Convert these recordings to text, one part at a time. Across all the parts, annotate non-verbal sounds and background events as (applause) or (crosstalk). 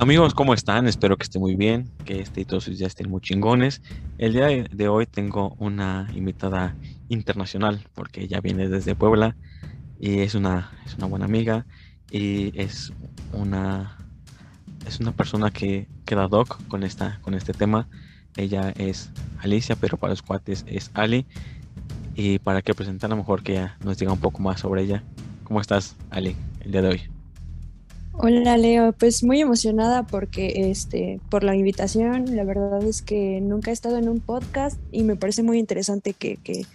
Amigos, ¿cómo están? Espero que estén muy bien, que este y todos sus días estén muy chingones. El día de hoy tengo una invitada internacional porque ella viene desde Puebla y es una, es una buena amiga y es una, es una persona que queda doc con, esta, con este tema. Ella es Alicia, pero para los cuates es Ali. Y para que presentar, a lo mejor que nos diga un poco más sobre ella. ¿Cómo estás, Ali, el día de hoy? Hola Leo, pues muy emocionada porque este por la invitación, la verdad es que nunca he estado en un podcast y me parece muy interesante que, que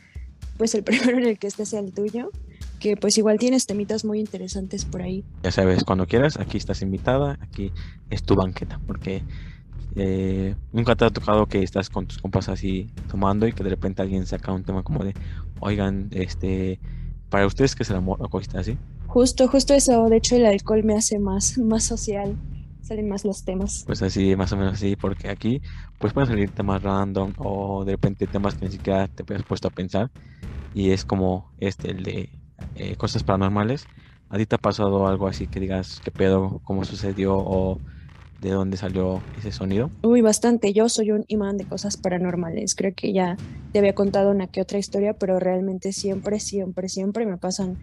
pues el (laughs) primero en el que esté sea el tuyo, que pues igual tienes temitas muy interesantes por ahí. Ya sabes, cuando quieras, aquí estás invitada, aquí es tu banqueta, porque eh, nunca te ha tocado que estás con tus compas así tomando y que de repente alguien saca un tema como de, oigan, este, para ustedes que es el amor o cosas así. Justo, justo eso. De hecho, el alcohol me hace más, (laughs) más social. Salen más los temas. Pues así, más o menos así, porque aquí pues pueden salir temas random o de repente temas que ni siquiera te has puesto a pensar. Y es como este, el de eh, cosas paranormales. ¿A ti te ha pasado algo así que digas qué pedo, cómo sucedió o de dónde salió ese sonido? Uy, bastante. Yo soy un imán de cosas paranormales. Creo que ya te había contado una que otra historia, pero realmente siempre, siempre, siempre me pasan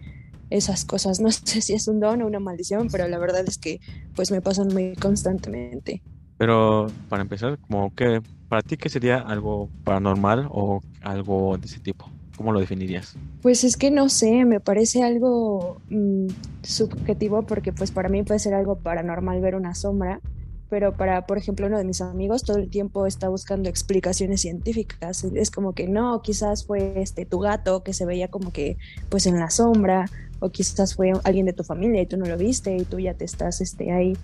esas cosas. No (laughs) sé si es un don o una maldición, pero la verdad es que pues me pasan muy constantemente. Pero para empezar, como que para ti qué sería algo paranormal o algo de ese tipo? ¿Cómo lo definirías? Pues es que no sé, me parece algo mm, subjetivo porque pues para mí puede ser algo paranormal ver una sombra, pero para, por ejemplo, uno de mis amigos todo el tiempo está buscando explicaciones científicas. Es como que no, quizás fue este tu gato que se veía como que pues en la sombra, o quizás fue alguien de tu familia y tú no lo viste y tú ya te estás este, ahí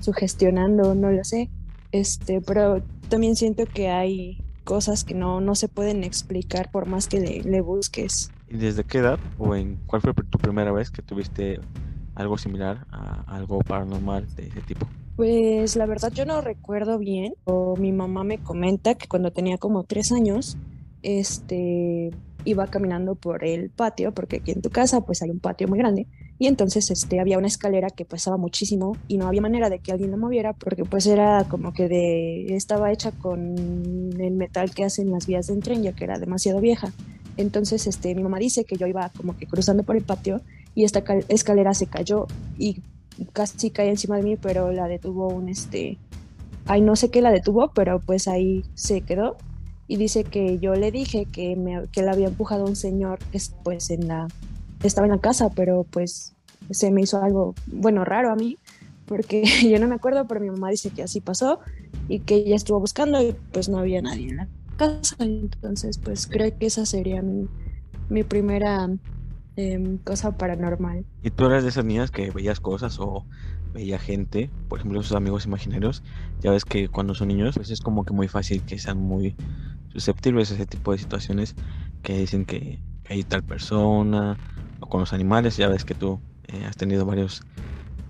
sugestionando, no lo sé. Este, pero también siento que hay cosas que no, no se pueden explicar por más que le, busques. ¿Y desde qué edad o en cuál fue tu primera vez que tuviste algo similar a algo paranormal de ese tipo? Pues la verdad yo no recuerdo bien, o mi mamá me comenta que cuando tenía como tres años, este, iba caminando por el patio, porque aquí en tu casa pues hay un patio muy grande, y entonces este, había una escalera que pesaba muchísimo y no había manera de que alguien la moviera porque pues era como que de, estaba hecha con el metal que hacen las vías del tren ya que era demasiado vieja. Entonces este, mi mamá dice que yo iba como que cruzando por el patio y esta escalera se cayó y casi cae encima de mí, pero la detuvo un este, ay no sé qué la detuvo, pero pues ahí se quedó y dice que yo le dije que, me, que le había empujado un señor pues en la, estaba en la casa, pero pues se me hizo algo, bueno, raro a mí, porque (laughs) yo no me acuerdo, pero mi mamá dice que así pasó y que ella estuvo buscando y pues no había nadie en la casa, entonces pues creo que esa sería mi, mi primera em, cosa paranormal. ¿Y tú eras de esas niñas que veías cosas o veía gente, por ejemplo sus amigos imaginarios? Ya ves que cuando son niños pues es como que muy fácil que sean muy susceptibles a ese tipo de situaciones que dicen que hay tal persona o con los animales ya ves que tú eh, has tenido varios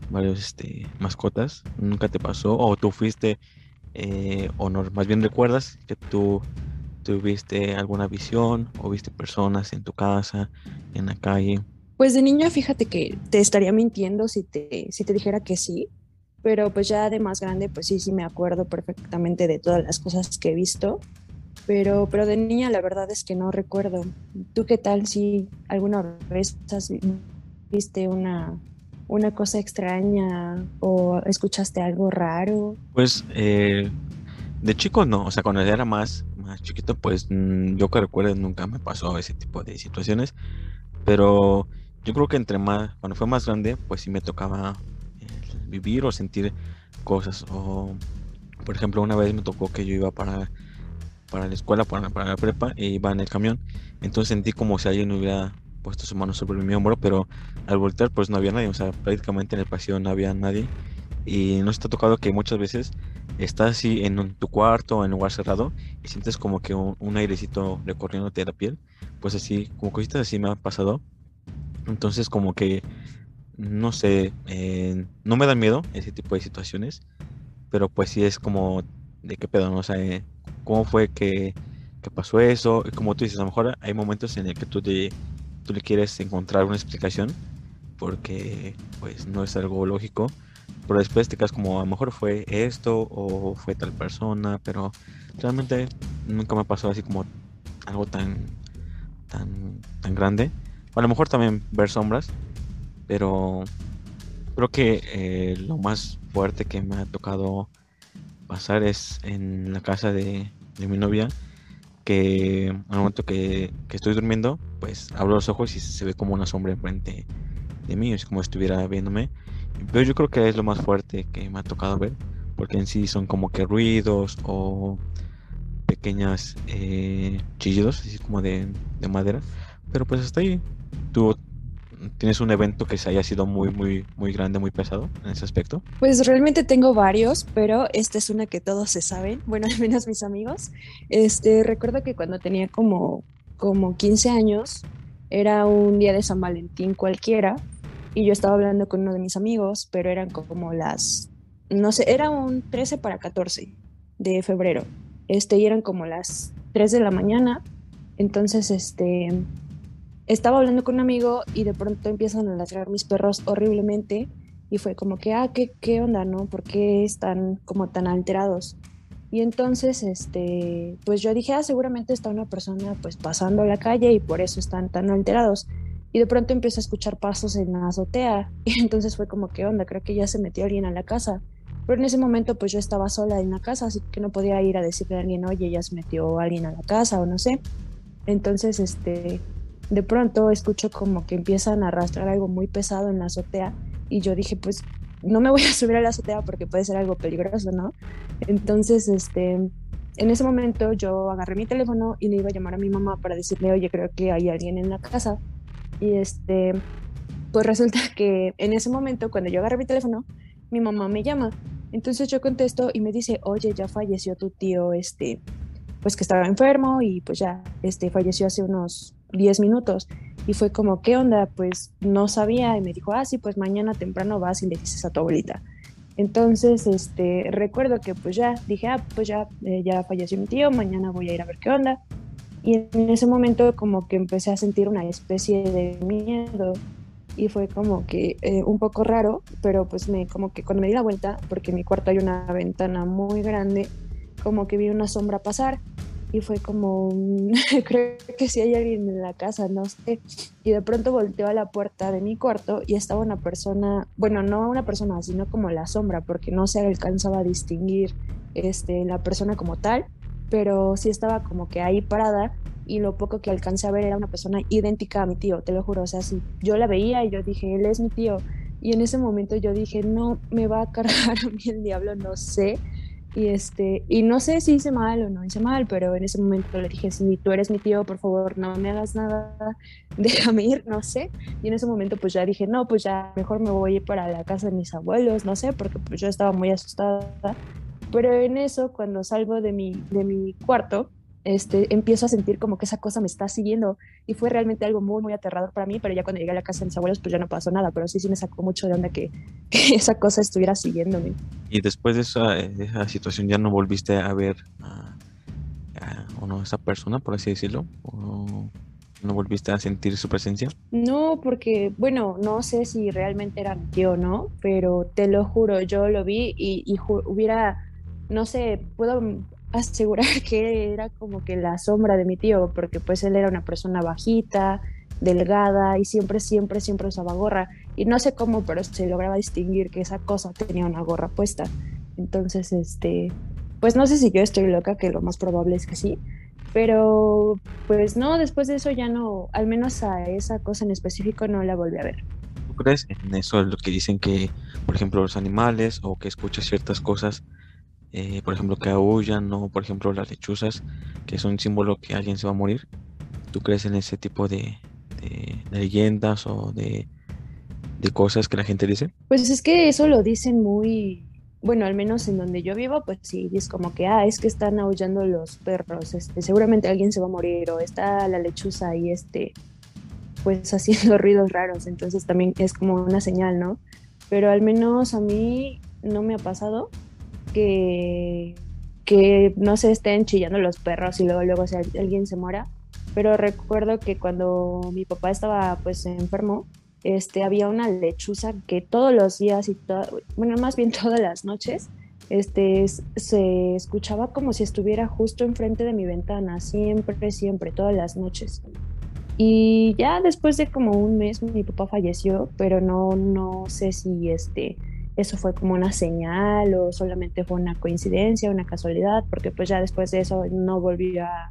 varios este, mascotas nunca te pasó o tú fuiste eh, o no, más bien recuerdas que tú tuviste alguna visión o viste personas en tu casa en la calle pues de niña fíjate que te estaría mintiendo si te si te dijera que sí pero pues ya de más grande pues sí sí me acuerdo perfectamente de todas las cosas que he visto pero, pero de niña la verdad es que no recuerdo. ¿Tú qué tal si alguna vez has viste una, una cosa extraña o escuchaste algo raro? Pues eh, de chico no, o sea, cuando era más, más chiquito, pues mm, yo que recuerdo nunca me pasó ese tipo de situaciones, pero yo creo que entre más, cuando fue más grande, pues sí me tocaba eh, vivir o sentir cosas. O, por ejemplo, una vez me tocó que yo iba para para la escuela, para, para la prepa, e iba en el camión. Entonces sentí como si alguien hubiera puesto su mano sobre mi hombro, pero al voltear pues no había nadie, o sea, prácticamente en el pasillo no había nadie. Y no está tocado que muchas veces estás así en tu cuarto, en un lugar cerrado, y sientes como que un, airecito recorriéndote la piel. Pues así, como cositas así me ha pasado. Entonces como que, no sé, eh, no me da miedo ese tipo de situaciones, pero pues sí es como de qué pedo, no sé, cómo fue que, pasó eso. Y como tú dices, a lo mejor hay momentos en el que tú, tú le quieres encontrar una explicación porque pues no es algo lógico, pero después te quedas como, a lo mejor fue esto o fue tal persona, pero realmente nunca me pasó así como algo tan, tan, tan grande. A lo mejor también ver sombras, pero creo que eh, lo más fuerte que me ha tocado pasar es en la casa de, mi novia, que al momento que, estoy durmiendo, pues abro los ojos y se ve como una sombra enfrente de mí, es como si estuviera viéndome. Pero yo creo que es lo más fuerte que me ha tocado ver, porque en sí son como que ruidos o pequeñas eh, chillidos, así como de, madera. Pero pues hasta ahí. ¿Tú tienes un evento que se haya sido muy, muy, muy grande, muy pesado en ese aspecto? Pues realmente tengo varios, pero esta es una que todos se saben, (laughs) bueno, al menos mis amigos. Este, recuerdo que cuando tenía como, como 15 años, era un día de San Valentín cualquiera, y yo estaba hablando con uno de mis amigos, pero eran como las, no sé, era un 13 para 14 de febrero, este, y eran como las 3 de la mañana, entonces, este, estaba hablando con un amigo y de pronto empiezan a ladrar mis perros horriblemente y fue como que, ah, ¿qué, qué onda, no? ¿Por qué están como tan alterados? Y entonces, este, pues yo dije, ah, seguramente está una persona pues pasando la calle y por eso están tan alterados y de pronto empiezo a escuchar pasos en la azotea (laughs) y entonces fue como que onda, creo que ya se metió alguien a la casa. Pero en ese momento pues yo estaba sola en la casa, así que no podía ir a decirle a alguien, oye, ya se metió alguien a la casa o no sé. Entonces, este, de pronto escucho como que empiezan a arrastrar algo muy pesado en la azotea y yo dije, pues no me voy a (laughs) subir a la azotea porque puede ser algo peligroso, ¿no? Entonces, este, en ese momento yo agarré mi teléfono y le iba a llamar a mi mamá para decirle, oye, creo que hay alguien en la casa. Y este, pues resulta (laughs) que en ese momento, cuando yo agarré mi teléfono, mi mamá me llama. Entonces yo contesto y me dice, oye, ya falleció tu tío, este, pues que estaba enfermo y pues ya, este, falleció hace unos 10 minutos. Y fue como, ¿qué onda? Pues no sabía. Y me dijo, ah, sí, pues mañana temprano vas y le dices a tu abuelita. Entonces, este, recuerdo que pues ya dije, ah, pues ya, eh, ya falleció mi tío, mañana voy a ir a ver qué onda. Y en ese momento como que empecé a sentir una especie de miedo y fue como que eh, un poco raro, pero pues me como que cuando me di la vuelta, porque en mi cuarto hay una ventana muy grande, como que vi una sombra pasar y fue como, (laughs) creo que si hay alguien en la casa, no sé. Y de pronto volteó a la puerta de mi cuarto y estaba una persona, bueno, no una persona, sino como la sombra, porque no se alcanzaba a distinguir este, la persona como tal, pero sí estaba como que ahí parada y lo poco que alcancé a ver era una persona idéntica a mi tío, te lo juro, o sea, sí, yo la veía y yo dije, él es mi tío, y en ese momento yo dije, no, me va a cargar (laughs) a mí el diablo, no sé, y este, y no sé si hice mal o no hice mal, pero en ese momento le dije, si tú eres mi tío, por favor, no me hagas nada, (laughs) déjame ir, no sé, y en ese momento pues ya dije, no, pues ya mejor me voy para la casa de mis abuelos, no sé, porque pues yo estaba muy asustada, pero en eso, cuando salgo de mi, de mi cuarto, este, empiezo a sentir como que esa cosa me está siguiendo y fue realmente algo muy, muy aterrador para mí, pero ya cuando llegué a la casa de mis abuelos, pues ya no pasó nada, pero sí, sí me sacó mucho de onda que, (laughs) que esa cosa estuviera siguiéndome. Y después de esa, esa situación ya no volviste a ver a, a no, esa persona, por así decirlo, o no volviste a sentir su presencia. No, porque, bueno, no sé si realmente era mi tío o no, pero te lo juro, yo lo vi y, y hubiera no sé, puedo asegurar (laughs) que era como que la sombra de mi tío, porque pues él era una persona bajita, delgada y siempre, siempre, siempre usaba gorra. Y no sé cómo, pero se lograba distinguir que esa cosa tenía una gorra puesta. Entonces, este, pues no sé si yo estoy loca, que lo más probable es que sí. Pero pues no, después de eso ya no, al menos a esa cosa en específico no la volví a ver. ¿Tú crees en eso, lo que dicen que, por ejemplo, los animales o que escuchas ciertas cosas eh, por ejemplo, que aullan, o por ejemplo las lechuzas, que es un símbolo que alguien se va a morir. ¿Tú crees en ese tipo de, leyendas o de, cosas que la gente dice? Pues es que eso lo dicen muy, bueno, al menos en donde yo vivo, pues sí, es como que, ah, es que están aullando los perros, este, seguramente alguien se va a morir, o está la lechuza ahí, este, pues (laughs) haciendo ruidos raros, entonces también es como una señal, ¿no? Pero al menos a mí no me ha pasado, que, que no se estén chillando los perros y luego, luego si alguien se muera. Pero recuerdo que cuando mi papá estaba pues enfermo, este, había una lechuza que todos los días y bueno, más bien (laughs) todas las noches, este, se escuchaba como si estuviera justo enfrente de mi ventana, siempre, siempre, todas las noches. Y ya después de como un mes mi papá falleció, pero no, no sé si este, eso fue como una señal o solamente fue una coincidencia, una casualidad, porque pues ya después de eso no volvió a,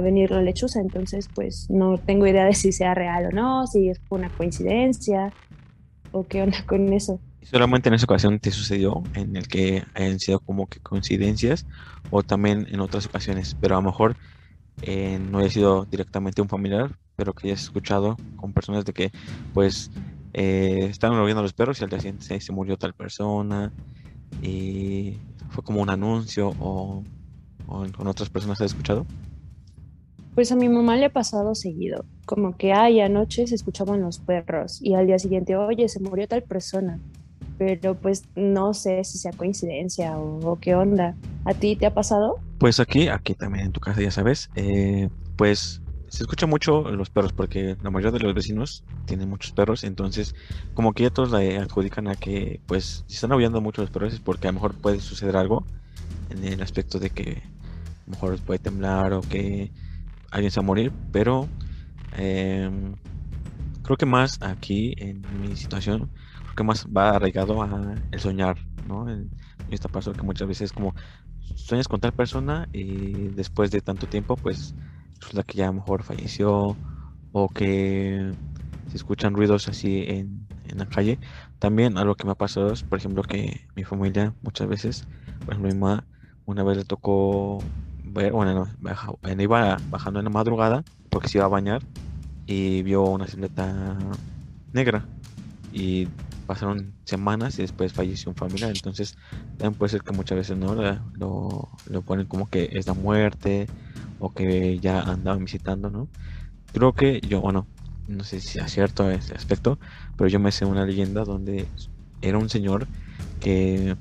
venir la lechuza, entonces pues no tengo idea de si sea real o no, si es una coincidencia o qué onda con eso. Solamente en esa ocasión te sucedió en el que hayan sido como que coincidencias o también en otras ocasiones, pero a lo mejor eh, no haya sido directamente un familiar, pero que hayas escuchado con personas de que pues eh, estaban moviendo los perros y al día siguiente se, murió tal persona y fue como un anuncio o, o con otras personas has escuchado. Pues a mi mamá le ha pasado seguido, como que, ay, anoche se escuchaban los perros y al día siguiente, oye, se murió tal persona, pero pues no sé si sea coincidencia o, qué onda. ¿A ti te ha pasado? Pues aquí, aquí también en tu casa, ya sabes, eh, pues se escucha mucho los perros porque la mayoría de los vecinos tienen muchos perros, entonces como que ya todos le adjudican a que pues si están aullando mucho los perros es porque a lo mejor puede suceder algo en el aspecto de que a lo mejor puede temblar o que alguien se va a morir, pero em, creo que más aquí en mi situación, creo que más va arraigado a el soñar, ¿no? En, esta paso que muchas veces como sueñas con tal persona y después de tanto tiempo, pues resulta que ya a lo mejor falleció o que se escuchan ruidos así en, en la calle. También algo que me ha pasado es, por ejemplo, que mi familia muchas veces, por ejemplo, mi mamá una vez le tocó bueno, iba bajando en la madrugada porque se iba a bañar y vio una silueta negra. Y pasaron semanas y después falleció un familiar, entonces también puede ser que muchas veces no lo, lo ponen como que es la muerte o que ya andaban visitando, ¿no? Creo que yo, bueno, no sé si es cierto ese aspecto, pero yo me sé una leyenda donde era un señor que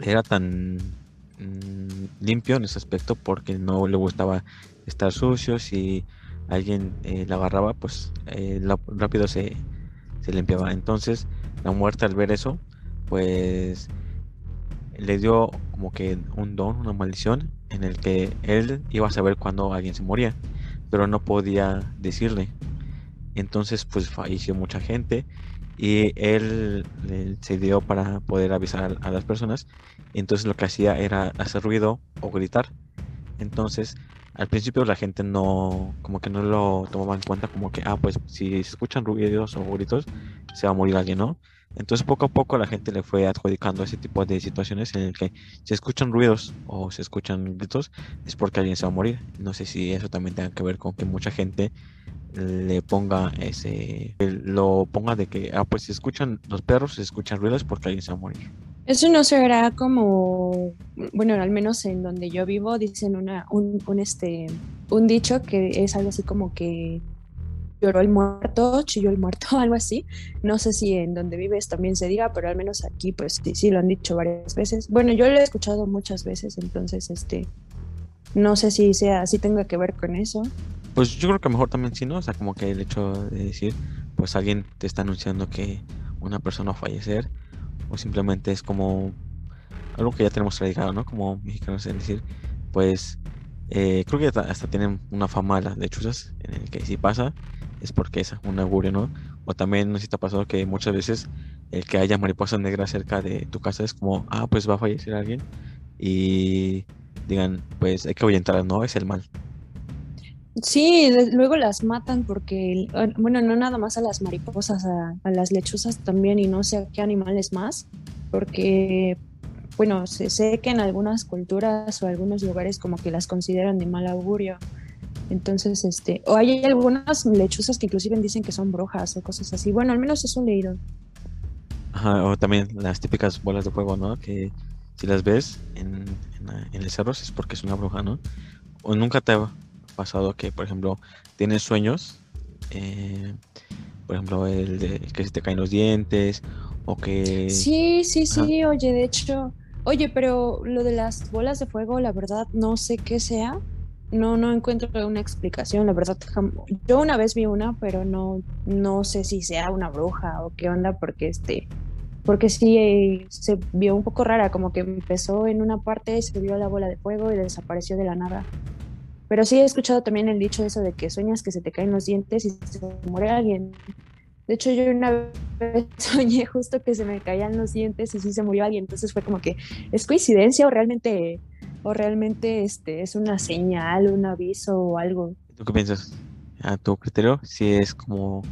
era tan Mm, limpio en ese aspecto porque no le gustaba estar sucio. Si alguien eh, la agarraba, pues eh, rápido se, se limpiaba. Entonces, la muerte al ver eso, pues le dio como que un don, una maldición, en el que él iba a saber cuando alguien se moría, pero no podía decirle. Entonces, pues falleció mucha gente y él, se dio para poder avisar a, las personas. Entonces lo que hacía era hacer ruido o gritar. Entonces al principio la gente no, como que no lo tomaba en cuenta como que, ah, pues si se escuchan ruidos o gritos, se va a morir alguien, ¿no? Entonces poco a poco la gente le fue adjudicando ese tipo de situaciones en el que se escuchan ruidos o se escuchan gritos es porque alguien se va a morir. No sé si eso también tenga que ver con que mucha gente le ponga ese, lo ponga de que, ah, pues si escuchan los perros, se escuchan ruidos porque alguien se va a morir. Eso no será como, bueno, al menos en donde yo vivo dicen una, un, un, este, un dicho que es algo así como que lloró el muerto, chilló el muerto, (laughs) algo así. No sé si en donde vives también se diga, pero al menos aquí pues sí, sí lo han dicho varias veces. Bueno, yo lo he escuchado muchas veces, entonces este, no sé si sea, si tenga que ver con eso. Pues yo creo que mejor también sí, ¿no? O sea, como que el hecho de decir, pues alguien te está anunciando que una persona va a fallecer, o simplemente es como algo que ya tenemos tradicionado, ¿no? Como mexicanos, es decir, pues eh, creo que hasta, tienen una fama las lechuzas, en el que si pasa, es porque es un augurio, ¿no? O también no sé si ha pasado que muchas veces el que haya mariposas negras cerca de tu casa es como, ah, pues va a fallecer alguien, y digan, pues hay que ahuyentar, ¿no? Es el mal. Sí, luego las matan porque, bueno, no nada más a las mariposas, a, las lechuzas también y no sé a qué animales más, porque, bueno, se sé que en algunas culturas o algunos lugares como que las consideran de mal augurio. Entonces, este, o hay algunas lechuzas que inclusive dicen que son brujas o cosas así. Bueno, al menos eso he leído. Ajá, o también las típicas bolas de fuego, ¿no? Que si las ves en, en el cerro es porque es una bruja, ¿no? O nunca te pasado que, por ejemplo, tienes sueños, eh, por ejemplo, el de que se te caen los dientes o que... Sí, sí, sí, oye, de hecho, oye, pero lo de las bolas de fuego, la verdad, no sé qué sea. No, no encuentro una explicación, la verdad. Yo una vez vi una, pero no, no sé si sea una bruja o qué onda, porque este, porque sí eh, se vio un poco rara, como que empezó en una parte, se vio la bola de fuego y desapareció de la nada. Pero sí he escuchado también el dicho eso de que sueñas que se te caen los dientes y se muere alguien. De hecho, yo una vez (laughs) soñé justo que se me caían los dientes y sí se murió alguien. Entonces fue como que, ¿es coincidencia o realmente o realmente este es una señal, un aviso o algo. ¿Tú qué piensas? A tu criterio, si es como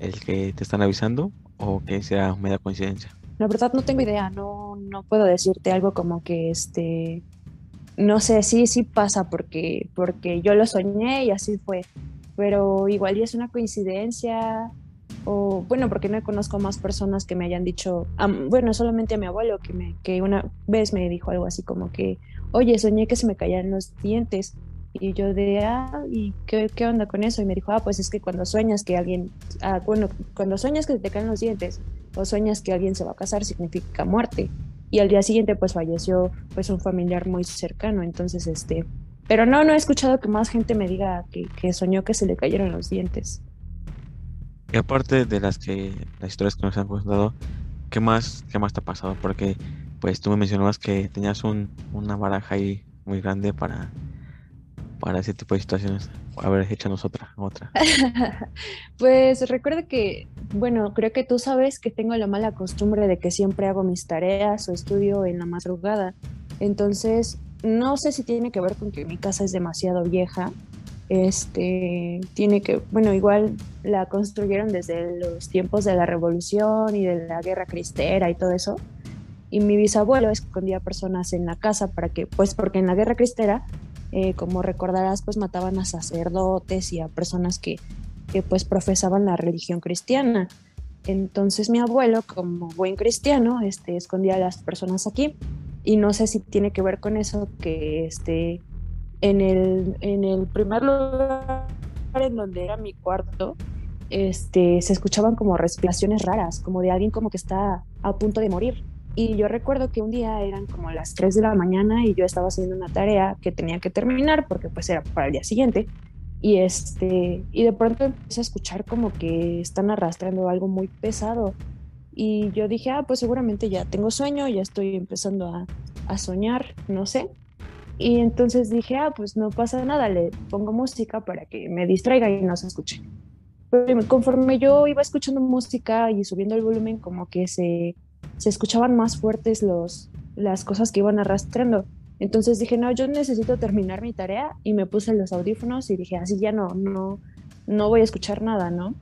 el que te están avisando o que sea mera coincidencia. La verdad no tengo idea, no, no puedo decirte algo como que este no sé, sí, sí pasa porque, porque yo lo soñé y así fue. Pero igual y es una coincidencia, o bueno, porque no conozco más personas que me hayan dicho, bueno, solamente a mi abuelo que, me, que una vez me dijo algo así como que, oye, soñé que se me caían los dientes. Y yo de, ah, ¿y qué, qué, onda con eso? Y me dijo, ah, pues es que cuando sueñas que alguien, ah, bueno, cuando sueñas que te caen los dientes o sueñas que alguien se va a casar, significa muerte. Y al día siguiente, pues falleció, pues un familiar muy cercano. Entonces, este, pero no, no he escuchado que más gente me diga que, que soñó que se le cayeron los dientes. Y aparte de las que, las historias que nos han contado, ¿qué más, qué más te ha pasado? Porque pues tú me mencionabas que tenías un, una baraja ahí muy grande para, para ese tipo de situaciones. A ver, échanos otra, otra. (laughs) pues recuerda que, bueno, creo que tú sabes que tengo la mala costumbre de que siempre hago mis tareas o estudio en la madrugada. Entonces, no sé si tiene que ver con que mi casa es demasiado vieja. Este, tiene que, bueno, igual la construyeron desde los tiempos de la revolución y de la guerra cristera y todo eso y mi bisabuelo escondía personas en la casa para que, pues porque en la guerra cristera, eh, como recordarás, pues mataban a sacerdotes y a personas que, que pues profesaban la religión cristiana. Entonces mi abuelo, como buen cristiano, este, escondía a las personas aquí y no sé si tiene que ver con eso que este, en, el, en el primer lugar en donde era mi cuarto, este, se escuchaban como respiraciones raras, como de alguien como que está a punto de morir. Y yo recuerdo que un día eran como las 3 de la mañana y yo estaba haciendo una tarea que tenía que terminar porque pues era para el día siguiente. Y, este, y de pronto empecé a escuchar como que están arrastrando algo muy pesado. Y yo dije, ah, pues seguramente ya tengo sueño, ya estoy empezando a, a soñar, no sé. Y entonces dije, ah, pues no pasa nada, le pongo música para que me distraiga y no se escuche. Pero conforme yo iba escuchando música y subiendo el volumen, como que se se escuchaban más fuertes los, las cosas que iban arrastrando. Entonces dije, no, yo necesito terminar mi tarea y me puse los audífonos y dije, así ya no, no, no voy a escuchar nada, ¿no?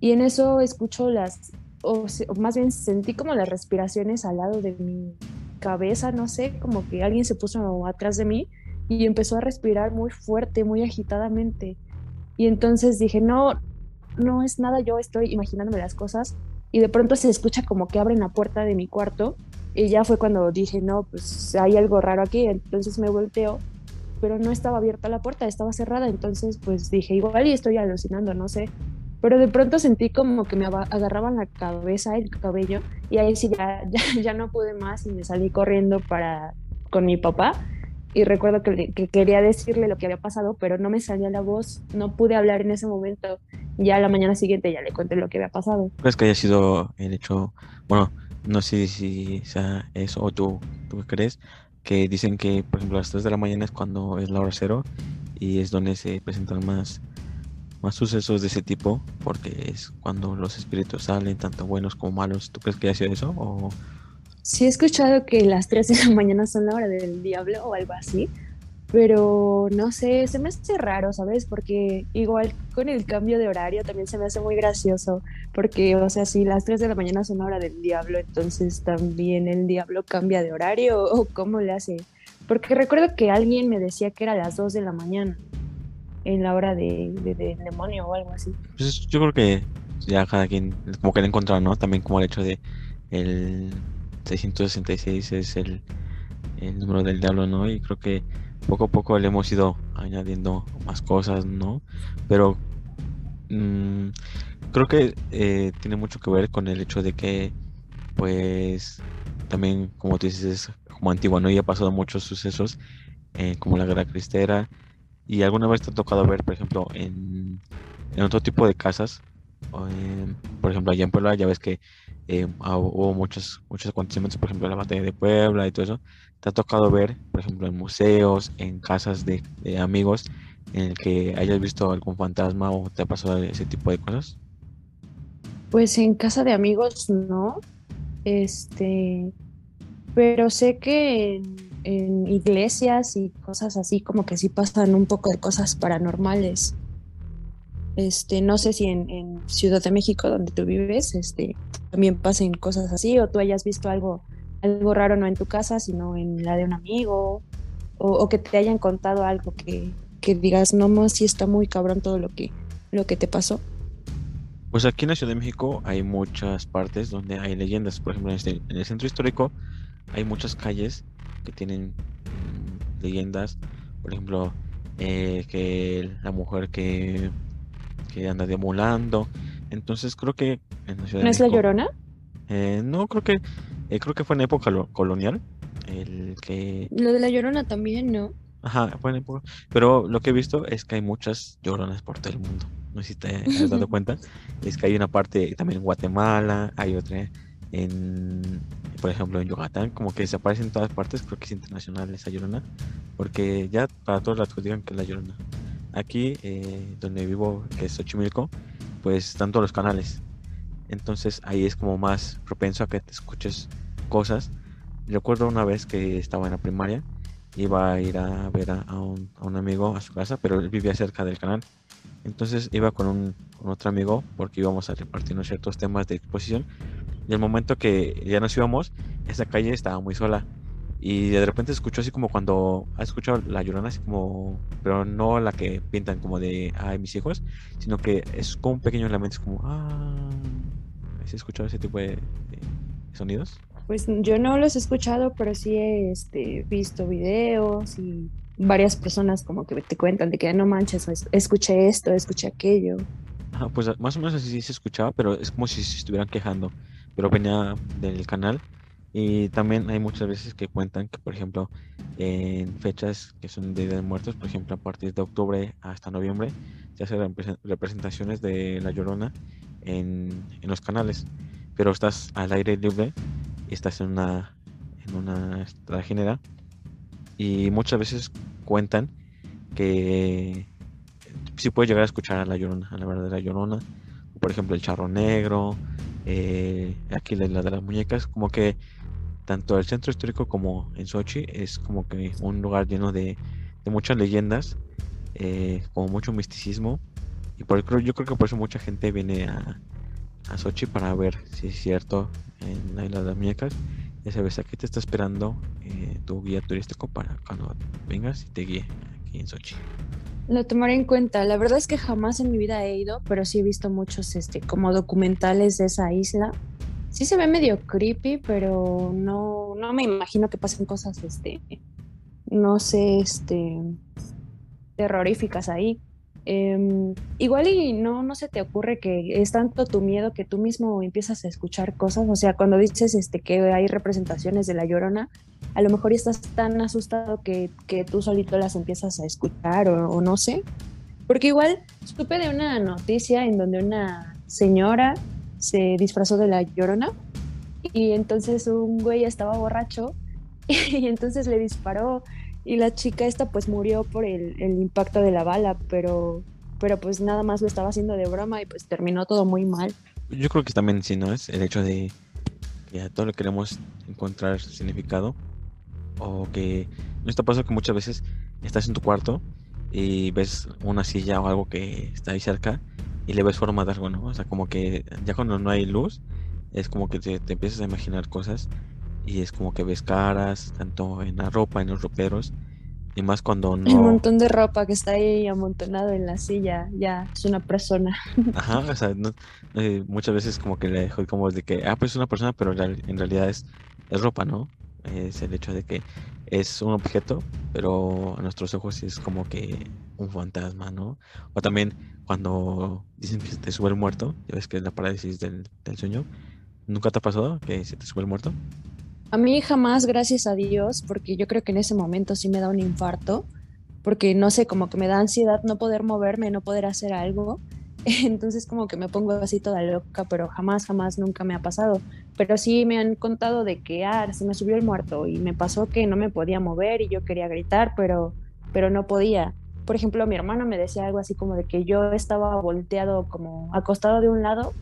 Y en eso escucho las, o, más bien sentí como las respiraciones al lado de mi cabeza, no sé, como que alguien se puso atrás de mí y empezó a respirar muy fuerte, muy agitadamente. Y entonces dije, no, no es nada, yo estoy imaginándome las cosas y de pronto se escucha como que abren la puerta de mi cuarto y ya fue cuando dije, no, pues hay algo raro aquí, entonces me volteo, pero no estaba abierta la puerta, estaba cerrada, entonces pues dije, igual y estoy alucinando, no sé. Pero de pronto sentí como que me agarraban la cabeza, el cabello, y ahí sí ya, (laughs) ya, ya no pude más y me salí corriendo para con mi papá y recuerdo que, quería decirle lo que había pasado, pero no me salía la voz, no pude hablar en ese momento. Ya la mañana siguiente ya le conté lo que había pasado. ¿Crees que haya sido el hecho, bueno, no sé si sea eso o tú, tú crees, que dicen que, por ejemplo, a las 3 de la mañana es cuando es la hora cero y es donde se presentan más, más sucesos de ese tipo, porque es cuando los espíritus salen, tanto buenos como malos. ¿Tú crees que haya sido eso o Sí he escuchado que las 3 de la (laughs) mañana son la hora del diablo o algo así, pero no sé, se me hace raro, ¿sabes? Porque igual con el cambio de horario también se me hace muy gracioso, porque, o sea, si las 3 de la mañana son la hora del diablo, entonces también el diablo cambia de horario (laughs) o cómo le hace. Porque recuerdo que alguien me decía que era las 2 de la mañana, en la hora de, demonio o algo así. Pues yo creo que ya cada quien como que le encontrado, ¿no? También como el hecho de el 666 es el, número del diablo, ¿no? Y creo que poco a poco le hemos ido añadiendo más cosas, ¿no? Pero mm, creo que eh, tiene mucho que ver con el hecho de que, pues, también, como tú dices, es como antiguo, ¿no? Y ha pasado muchos sucesos, eh, como la guerra cristera, ¿Y alguna vez te ha tocado ver, por ejemplo, en, en otro tipo de casas? por ejemplo, allá en Puebla ya ves que eh, hubo muchos, muchos acontecimientos, por ejemplo, la batalla de Puebla y todo eso. ¿Te ha tocado ver, por ejemplo, en museos, en casas de, amigos, en el que hayas visto algún fantasma o te ha pasado ese tipo de cosas? Pues en casa de amigos no. Este, pero sé que en, iglesias y cosas así como que sí pasan un poco de cosas paranormales. Este, no sé si en, Ciudad de México, donde tú vives, este, también pasen cosas así, o tú hayas visto algo, algo raro no en tu casa, sino en la de un amigo, o, que te hayan contado algo que, que digas, no, más sí está muy cabrón todo lo que, lo que te pasó. Pues aquí en la Ciudad de México hay muchas partes donde hay leyendas. Por ejemplo, en, este, el centro histórico hay muchas calles que tienen leyendas. Por ejemplo, eh, que la mujer que, que anda demulando. Entonces creo que en la Ciudad ¿No es la Llorona? Eh, no, creo que eh, creo que fue en época colonial. El que... Lo de la Llorona también, ¿no? Ajá, fue en época. Pero lo que he visto es que hay muchas lloronas por todo el mundo no sé si te has dado (laughs) cuenta, es que hay una parte también en Guatemala, hay otra en, por ejemplo, en Yucatán, como que desaparece en todas partes, creo que es internacional esa llorona, porque ya para todos lados digan que es la llorona. Aquí, eh, donde vivo, que es Xochimilco, pues están todos los canales. Entonces ahí es como más propenso a que te escuches cosas. Recuerdo una vez que estaba en la primaria, iba a ir a ver a, un, a un amigo a su casa, pero él vivía cerca del canal entonces iba con, un, otro amigo porque íbamos a repartirnos ciertos temas de exposición. Y el momento que ya nos íbamos, esa calle estaba muy sola. Y de repente escuchó así como cuando has escuchado la llorona, así como, pero no la que pintan como de, ay, mis hijos, sino que es como un pequeño lamento, es como, ah, ¿has escuchado ese tipo de, sonidos? Pues yo no los he escuchado, pero sí he este, visto videos y varias personas como que te cuentan de que no manches, escuché esto, escuché aquello. pues más o menos así se escuchaba, pero es como si se estuvieran quejando, pero venía del canal. Y también hay muchas veces que cuentan que, por ejemplo, en fechas que son de Día de Muertos, por ejemplo, a partir de octubre hasta noviembre, se hacen representaciones de La Llorona en, en los canales. Pero estás al aire libre estás en una, en una trajinera y muchas veces cuentan que sí puede llegar a escuchar a la llorona, a la verdadera llorona. Por ejemplo, el charro negro, eh, aquí la, de las muñecas, como que tanto el centro histórico como en Sochi es como que un lugar lleno de, muchas leyendas, eh, como mucho misticismo. Y por, yo creo que por eso mucha gente viene a, a Sochi para ver si es cierto en la isla de las muñecas. Ya sabes, aquí te está esperando eh, tu guía turístico para cuando vengas y te guíe aquí en Sochi. Lo tomaré en cuenta. La verdad es que jamás en mi vida he ido, pero sí he visto muchos este, como documentales de esa isla. Sí se ve medio creepy, pero no, no me imagino que pasen cosas, este, no sé, este, terroríficas ahí. Em, igual y no, no se te ocurre que es tanto tu miedo que tú mismo empiezas a escuchar cosas, o sea, cuando dices este, que hay representaciones de la llorona, a lo mejor estás tan asustado que, tú solito las empiezas a escuchar o, no sé, porque igual supe de una noticia en donde una señora se disfrazó de la llorona y entonces un güey estaba borracho (laughs) y entonces le disparó y la chica esta pues murió por el, impacto de la bala, pero, pero pues nada más lo estaba haciendo de broma y pues terminó todo muy mal. Yo creo que también sí, ¿no? Es el hecho de que a todo le queremos encontrar significado o que no está pasando que muchas veces estás en tu cuarto y ves una silla o algo que está ahí cerca y le ves forma de algo, ¿no? O sea, como que ya cuando no hay luz es como que te, te empiezas a imaginar cosas y es como que ves caras, tanto en la ropa, en los roperos, y más cuando (laughs) no... Un montón de ropa que está ahí amontonado en la silla, ya es una persona. (laughs) Ajá, o sea, eh, muchas veces como que le dejo como de que, ah, pues es una persona, pero en realidad es, es ropa, ¿no? Es el hecho de que es un objeto, pero a nuestros ojos es como que un fantasma, ¿no? O también cuando dicen que te sube el muerto, ya ves que es la parálisis del, del sueño, ¿nunca te ha pasado que se te sube el muerto? A mí jamás, gracias a Dios, porque yo creo que en ese momento sí me da un infarto, porque no sé, como que me da ansiedad no poder moverme, no poder hacer algo. (laughs) Entonces como que me pongo así toda loca, pero jamás, jamás, nunca me ha pasado. Pero sí me han contado de que, ah, se me subió el muerto y me pasó que no me podía mover y yo quería gritar, pero, pero no podía. Por ejemplo, mi hermano me decía algo así como de que yo estaba volteado como acostado de un lado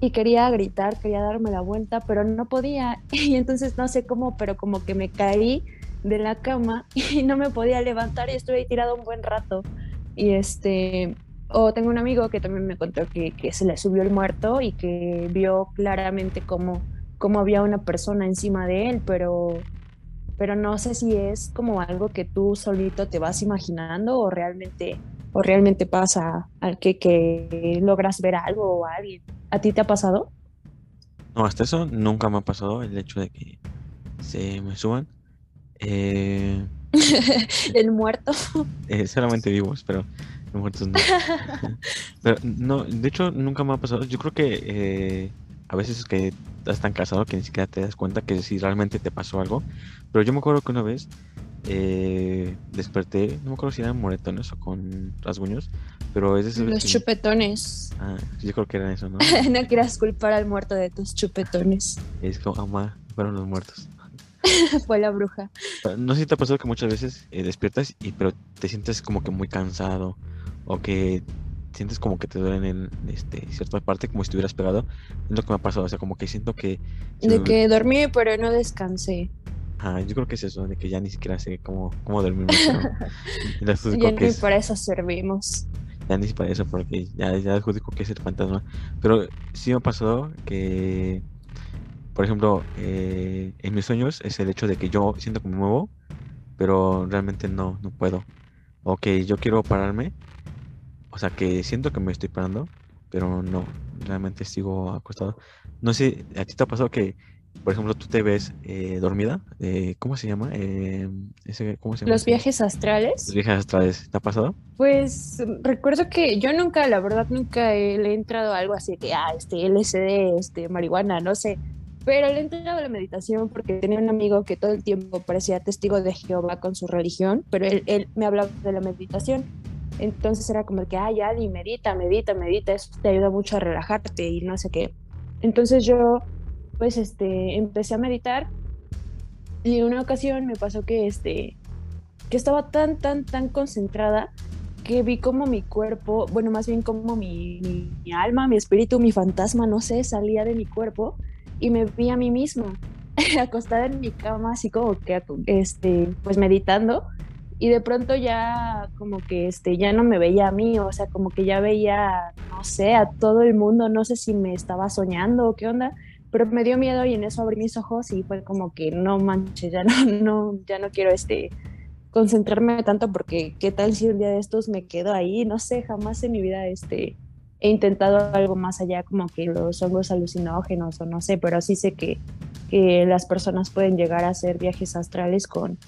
y quería gritar, quería darme la vuelta, pero no podía. (laughs) Y entonces no sé cómo, pero como que me caí de la cama (laughs) y no me podía levantar y estuve ahí tirado un buen rato. Y este, o tengo un amigo que también me contó que, que se le subió el muerto y que vio claramente cómo, cómo había una persona encima de él, pero, pero no sé si es como algo que tú solito te vas imaginando o realmente, o realmente pasa al que, que logras ver algo o a alguien. ¿A ti te ha pasado? No, hasta eso nunca me ha pasado el hecho de que se me suban. Eh, (laughs) el muerto. Eh, solamente vivos, pero muertos no. (laughs) pero no, de hecho nunca me ha pasado. Yo creo que eh, a veces es que estás tan casado que ni siquiera te das cuenta que si realmente te pasó algo. Pero yo me acuerdo que una vez desperté, no me acuerdo si eran moretones o con rasguños, pero es Los chupetones. Ah, yo creo que eran eso, ¿no? (laughs) no quieras culpar al muerto de tus chupetones. Es como, mamá, fueron los muertos. (laughs) Fue la bruja. No sé si te ha pasado que muchas veces eh, despiertas y pero te sientes como que muy cansado o que sientes como que te duelen en este, cierta parte como si estuvieras pegado. Es lo que me ha pasado, o sea, como que siento que... De que dormí pero no descansé. Ah, yo creo que es eso, de que ya ni siquiera sé cómo, cómo dormir. (laughs) ya ni para eso servimos. Ya ni para eso, porque ya, ya adjudico que es el fantasma. Pero sí me ha pasado que por ejemplo, eh, en mis sueños es el hecho de que yo siento que me muevo, pero realmente no, no puedo. O que yo quiero pararme, o sea, que siento que me estoy parando, pero no, realmente sigo acostado. No sé, ¿a ti te ha pasado que, por ejemplo, tú te ves eh, dormida? Eh, ¿Cómo se llama? Ese, ¿cómo se llama? Los viajes astrales. Los viajes astrales, ¿te ha pasado? Pues recuerdo que yo nunca, la verdad, nunca he, le he entrado a algo así que, ah, este LSD, este marihuana, no sé pero le entraba a la meditación porque tenía un amigo que todo el tiempo parecía testigo de Jehová con su religión, pero él, él me hablaba de la meditación. Entonces era como que, ay, Adi, medita, medita, medita, eso te ayuda mucho a relajarte y no sé qué. Entonces yo, pues, este, empecé a meditar y en una ocasión me pasó que, este, que estaba tan, tan, tan concentrada que vi como mi cuerpo, bueno, más bien como mi, mi, mi alma, mi espíritu, mi fantasma, no sé, salía de mi cuerpo y me vi a mí misma (laughs) acostada en mi cama, así como que, este, pues meditando. Y de pronto ya como que este, ya no me veía a mí, o sea, como que ya veía, no sé, a todo el mundo, no sé si me estaba soñando o qué onda, pero me dio miedo y en eso abrí mis ojos y fue como que no manches, ya no, (laughs) no, ya no quiero este, concentrarme tanto porque qué tal si un día de estos me quedo ahí, no sé, jamás en mi vida este, he intentado algo más allá como que los hongos alucinógenos o no sé, pero sí sé que, que las personas pueden llegar a hacer viajes astrales con,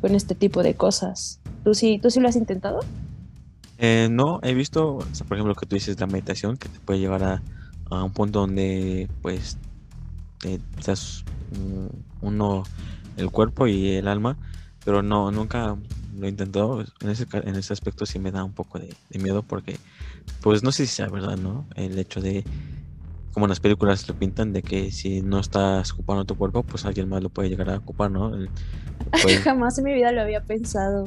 con este tipo de cosas. ¿Tú sí, ¿Tú sí lo has intentado? Eh, no, he visto, por ejemplo, que tú dices la meditación, que te puede llevar a, a un punto donde pues te, seas uno el cuerpo y el alma, pero no, nunca lo he intentado. En ese, en ese aspecto sí me da un poco de, de miedo porque pues no sé si sea verdad, ¿no? El hecho de, como en las películas lo pintan, de que si no estás ocupando tu cuerpo, pues alguien más lo puede llegar a ocupar, ¿no? (laughs) Jamás en mi vida lo había pensado.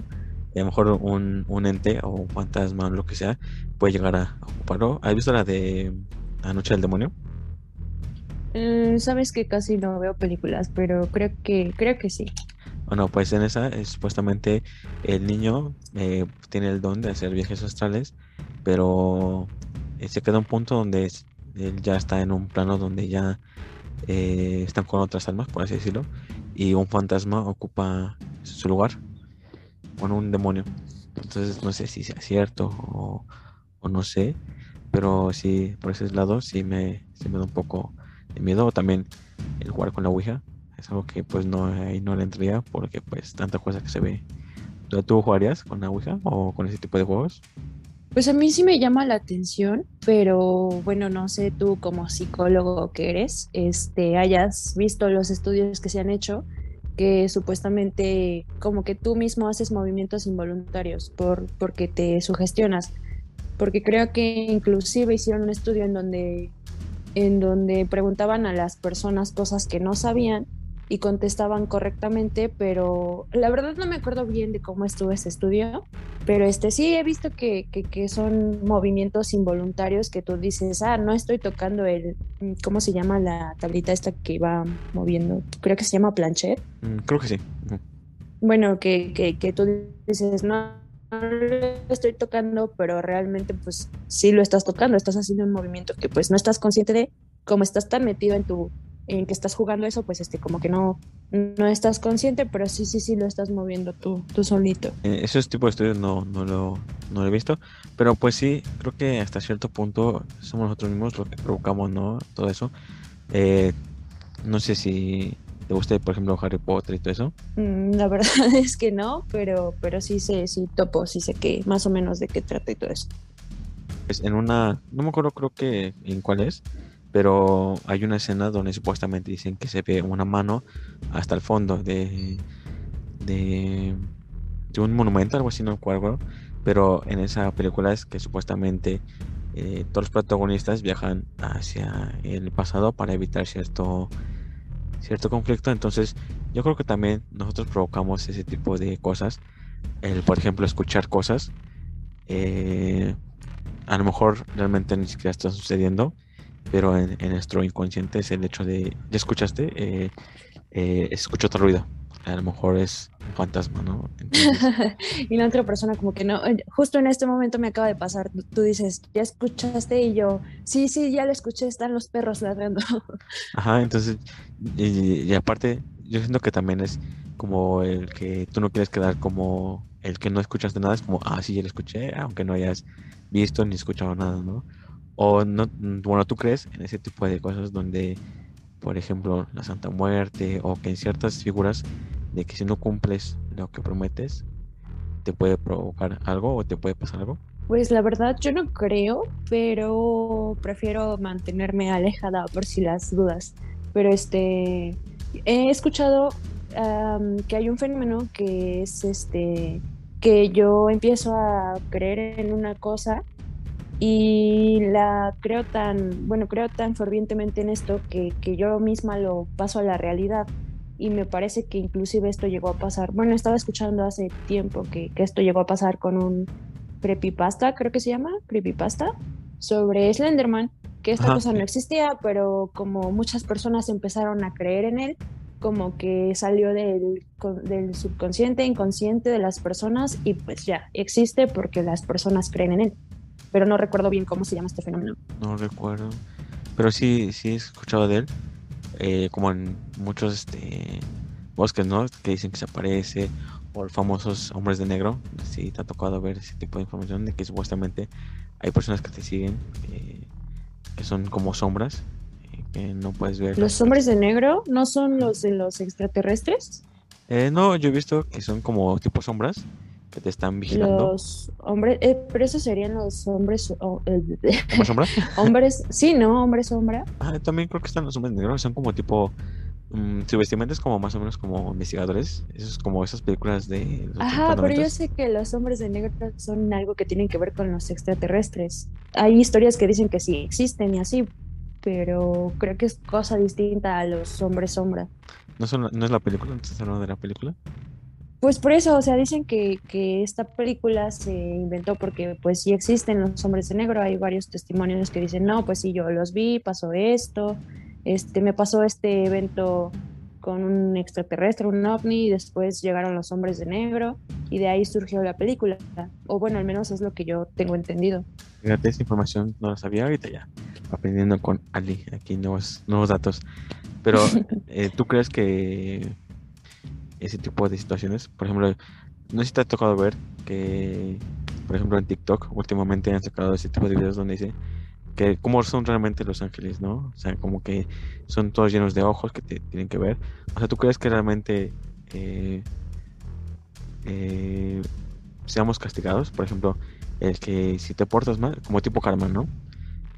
a lo mejor un, un ente o un fantasma o lo que sea puede llegar a ocuparlo. ¿Has visto la de La Noche del Demonio? Mm, sabes que casi no veo películas, pero creo que creo que sí. Bueno, pues en esa supuestamente el niño eh, tiene el don de hacer viajes astrales pero eh, se queda un punto donde él ya está en un plano donde ya eh, están con otras almas, por así decirlo, y un fantasma ocupa su lugar, con un demonio. Entonces no sé si sea cierto o, no sé, pero sí, por ese lado sí me, me da un poco de miedo. También el jugar con la Ouija es algo que pues no, ahí no le entraría porque pues tanta cosa que se ve. ¿Tú jugarías con la Ouija o con ese tipo de juegos? Pues a mí sí me llama la atención, pero bueno, no sé tú como psicólogo que eres, este, hayas visto los estudios que se han hecho que supuestamente como que tú mismo haces movimientos involuntarios por, porque te sugestionas. Porque creo que inclusive hicieron un estudio en donde, en donde preguntaban a las personas cosas que no sabían y contestaban correctamente, pero la verdad no me acuerdo bien de cómo estuvo ese estudio, pero este sí he visto que, que, son movimientos involuntarios que tú dices, ah, no estoy tocando el, ¿cómo se llama la tablita esta que va moviendo? Creo que se llama planchet. Mm, creo que sí. Bueno, que, que, que tú dices, no, no lo estoy tocando, pero realmente pues sí lo estás tocando, estás haciendo un movimiento que pues no estás consciente de, como estás tan metido en tu en que estás jugando eso, pues este, como que no, no estás consciente, pero sí, sí, sí lo estás moviendo tú, tú solito. Eh, esos tipos de estudios no, no, lo, no lo he visto, pero pues sí, creo que hasta cierto punto somos nosotros mismos los que provocamos, ¿no? Todo eso. Eh, no sé si te gusta, por ejemplo, Harry Potter y todo eso. Mm, la verdad (laughs) es que no, pero, pero sí sé, sí topo, sí sé que más o menos de qué trata y todo eso. Pues en una, no me acuerdo creo que en cuál es, pero hay una escena donde supuestamente dicen que se ve una mano hasta el fondo de, de, un monumento, algo así, no recuerdo, pero en esa película es que supuestamente eh, todos los protagonistas viajan hacia el pasado para evitar cierto, cierto conflicto, entonces yo creo que también nosotros provocamos ese tipo de cosas, el por ejemplo escuchar cosas, eh, a lo mejor realmente ni siquiera está sucediendo, pero en, nuestro inconsciente es el hecho de, ¿ya escuchaste? Eh, eh, escucho otro ruido. A lo mejor es fantasma, ¿no? (laughs) y la otra persona como que no, eh, justo en este momento me acaba de pasar, tú dices, ¿ya escuchaste? Y yo, sí, sí, ya lo escuché, están los perros ladrando. (laughs) Ajá, entonces, y, aparte, yo siento que también es como el que tú no quieres quedar como el que no escuchaste nada, es como, ah, sí, ya lo escuché, aunque no hayas visto ni escuchado nada, ¿no? O no, bueno, tú crees en ese tipo de cosas donde, por ejemplo, la Santa Muerte o que en ciertas figuras de que si no cumples lo que prometes, te puede provocar algo o te puede pasar algo? Pues la verdad yo no creo, pero prefiero mantenerme alejada por si las dudas. Pero este he escuchado que hay un fenómeno que es este que yo empiezo a creer en una cosa y la creo tan, bueno, creo tan fervientemente en esto que, que, yo misma lo paso a la realidad. Y me parece que inclusive esto llegó a pasar, bueno, estaba escuchando hace tiempo que, que esto llegó a pasar con un creepypasta, creo que se llama, creepypasta, sobre Slenderman, que esta cosa no existía, pero como muchas personas empezaron a creer en él, como que salió del, del subconsciente, inconsciente de las personas y pues ya existe porque las personas creen en él pero no recuerdo bien cómo se llama este fenómeno. No recuerdo, pero sí, sí he escuchado de él, eh, como en muchos este, bosques, ¿no? Que dicen que se aparece, o los famosos hombres de negro, sí te ha tocado ver ese tipo de información de que supuestamente hay personas que te siguen, eh, que son como sombras, eh, que no puedes ver. ¿Los hombres de negro no son los de los extraterrestres? no, yo he visto que son como tipo sombras que te están vigilando. Los hombres, eh, pero esos serían los hombres. (laughs) ¿Hombres sombra? hombres, sí, ¿no? Hombres sombra. Ah, también creo que están los hombres negros, son como tipo. Um, su vestimenta es como más o menos como investigadores. Eso es como esas películas de. Ajá, pero yo sé que los hombres de negro son algo que tienen que ver con los extraterrestres. Hay historias que dicen que sí existen y así, pero creo que es cosa distinta a los hombres sombra. ¿No, son, ¿no es la película? ¿No estás hablando de la película? Pues por eso, o sea, dicen que, que, esta película se inventó porque pues sí existen los hombres de negro, hay varios testimonios que dicen, no, pues sí, yo los vi, pasó esto, este, me pasó este evento con un extraterrestre, un ovni, y después llegaron los hombres de negro, y de ahí surgió la película, o bueno, al menos es lo que yo tengo entendido. Fíjate, esa información no la sabía ahorita ya, aprendiendo con Ali, aquí nuevos, nuevos datos. Pero, (laughs) eh, ¿tú crees que ese tipo de situaciones. Por ejemplo, no sé si te ha tocado ver que, por ejemplo, en TikTok últimamente han sacado ese tipo de videos donde dice que cómo son realmente los ángeles, ¿no? O sea, como que son todos llenos de ojos que te tienen que ver. O sea, ¿tú crees que realmente eh, eh, seamos castigados? Por ejemplo, el que si te portas mal, como tipo karma, ¿no?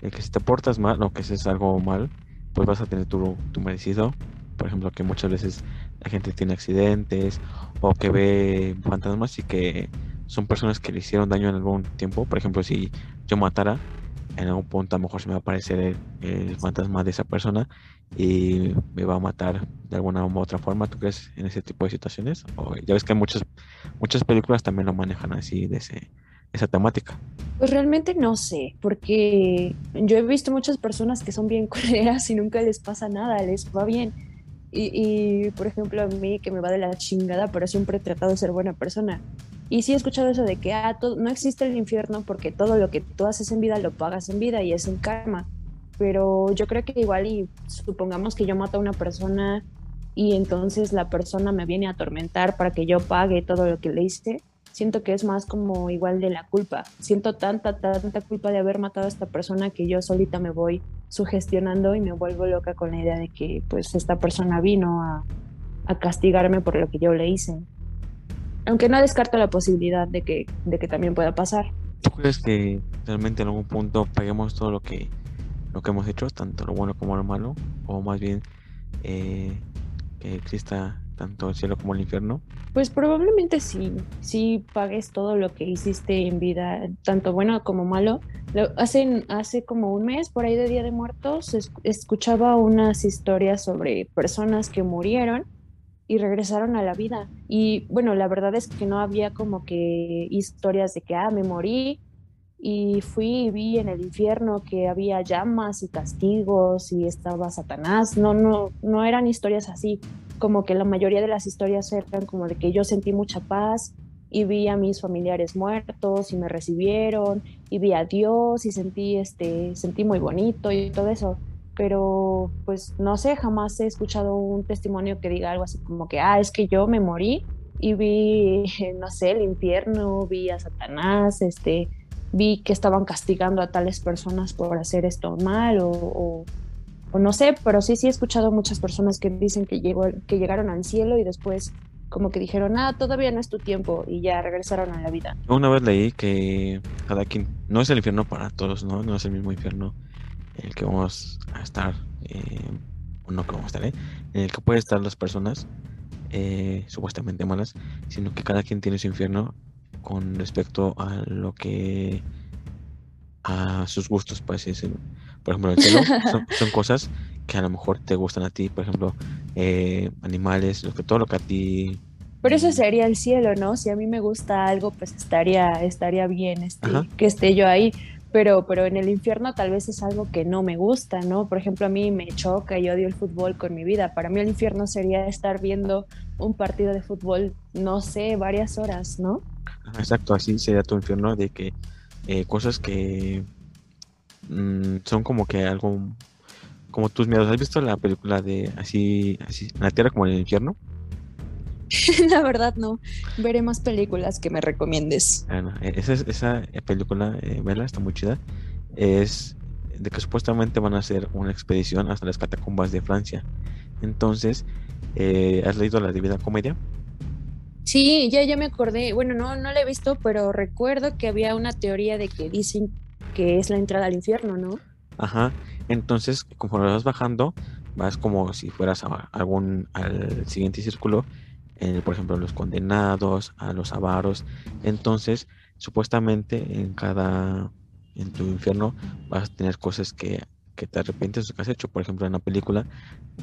El que si te portas mal o que haces algo mal, pues vas a tener tu, tu merecido. Por ejemplo, que muchas veces la gente tiene accidentes o que ve fantasmas y que son personas que le hicieron daño en algún tiempo. Por ejemplo, si yo matara, en algún punto a lo mejor se me va a aparecer el, fantasma de esa persona y me va a matar de alguna u otra forma. ¿Tú crees en ese tipo de situaciones? O ya ves que muchas, muchas películas también lo manejan así, de ese, esa temática. Pues realmente no sé, porque yo he visto muchas personas que son bien (laughs) culeras y nunca les pasa nada, les va bien. Y, por ejemplo, a mí que me va de la chingada, pero siempre he tratado de ser buena persona. Y sí he escuchado eso de que ah, no existe el infierno porque todo lo que tú haces en vida lo pagas en vida y es en karma. Pero yo creo que igual y supongamos que yo mato a una persona y entonces la persona me viene a atormentar para que yo pague todo lo que le hice, siento que es más como igual de la culpa. Siento tanta, tanta culpa de haber matado a esta persona que yo solita me voy sugestionando y me vuelvo loca con la idea de que pues esta persona vino a, a castigarme por lo que yo le hice aunque no descarto la posibilidad de que, de que también pueda pasar. ¿Tú crees que realmente en algún punto paguemos todo lo que, lo que hemos hecho, tanto lo bueno como lo malo? O más bien eh, que exista tanto el cielo como el infierno? Pues probablemente sí, sí pagues todo lo que hiciste en vida, tanto bueno como malo. hace, hace como un mes, por ahí de Día de Muertos, escuchaba unas historias sobre personas que murieron y regresaron a la vida. Y bueno, la verdad es que no había como que historias de que, ah, me morí y fui y vi en el infierno que había llamas y castigos y estaba Satanás. No, no, no eran historias así. Como que la mayoría de las historias eran como de que yo sentí mucha paz y vi a mis familiares muertos y me recibieron y vi a Dios y sentí este sentí muy bonito y todo eso. Pero pues no sé, jamás he escuchado un testimonio que diga algo así como que, ah, es que yo me morí y vi, (laughs) no sé, el infierno, vi a Satanás, este, vi que estaban castigando a tales personas por hacer esto mal o, o, no sé, pero sí, sí he escuchado muchas personas que dicen que, llegó, que llegaron al cielo y después como que dijeron, ah, todavía no es tu tiempo y ya regresaron a la vida. Una vez leí que cada quien, no es el infierno para todos, ¿no? No es el mismo infierno en el que vamos a estar, eh, o no que vamos a estar, ¿eh? en el que pueden estar las personas eh, supuestamente malas, sino que cada quien tiene su infierno con respecto a lo que a sus gustos, por así decirlo. Por ejemplo, el cielo (laughs) son, cosas que a lo mejor te gustan a ti, por ejemplo, animales, lo que todo lo que a ti pero eso sería el cielo, ¿no? Si a mí me gusta algo, pues estaría, estaría bien este, que esté yo ahí pero, pero en el infierno tal vez es algo que no me gusta, ¿no? Por ejemplo, a mí me choca y odio el fútbol con mi vida. Para mí el infierno sería estar viendo un partido de fútbol, no sé, varias horas, ¿no? Exacto, así sería tu infierno de que eh, cosas que mm, son como que algo como tus miedos. ¿Has visto la película de así, así, la tierra como en el infierno? (laughs) la verdad no. Veré más películas que me recomiendes. E-, esa, esa película, eh, vela, está muy chida. Es de que supuestamente van a hacer una expedición hasta las catacumbas de Francia. Entonces, eh, ¿has leído la Divina Comedia? Sí, ya, ya me acordé. Bueno, no, no la he visto, pero recuerdo que había una teoría de que dicen que es la entrada al infierno, ¿no? Ajá. Entonces, conforme vas bajando, vas como si fueras a algún al siguiente círculo por ejemplo, los condenados, a los avaros. Entonces, supuestamente en cada, en tu infierno vas a tener cosas que, que te arrepientes de que has hecho. Por ejemplo, en la película,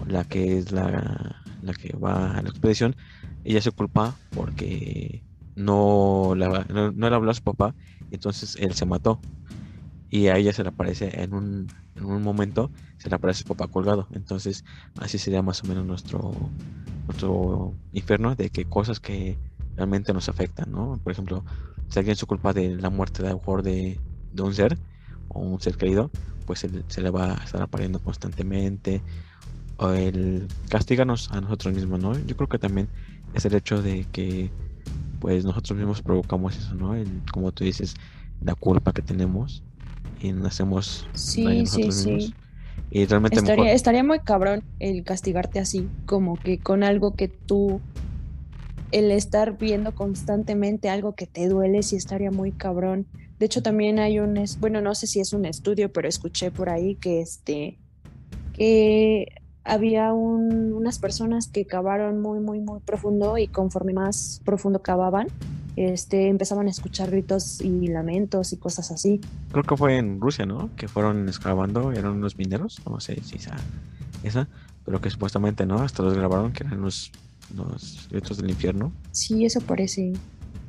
la que es la, la que va a la expedición, ella se culpa porque no, no, le habló a su papá, entonces él se mató. Y a ella se le aparece en un, en un momento, se le aparece su papá colgado. Entonces, así sería más o menos nuestro, nuestro infierno de que cosas que realmente nos afectan, ¿no? Por ejemplo, si alguien se culpa de la muerte de, de, de un ser o un ser querido, pues se, le va a estar apareciendo constantemente. O el castigarnos a nosotros mismos, ¿no? Yo creo que también es el hecho de que pues nosotros mismos provocamos eso, ¿no? como tú dices, la culpa que tenemos y nacemos sí, sí, sí. Y realmente estaría, estaría muy cabrón el castigarte así, como que con algo que tú, el estar viendo constantemente algo que te duele, sí estaría muy cabrón. De hecho, también hay un, bueno, no sé si es un estudio, pero escuché por ahí que este, que había unas personas que cavaron muy, muy, muy profundo y conforme más profundo cavaban, este, empezaban a escuchar gritos y lamentos y cosas así. Creo que fue en Rusia, ¿no? Que fueron excavando, eran unos mineros, no sé si esa, esa pero que supuestamente, ¿no? Hasta los grabaron que eran los, los gritos del infierno. Sí, eso parece.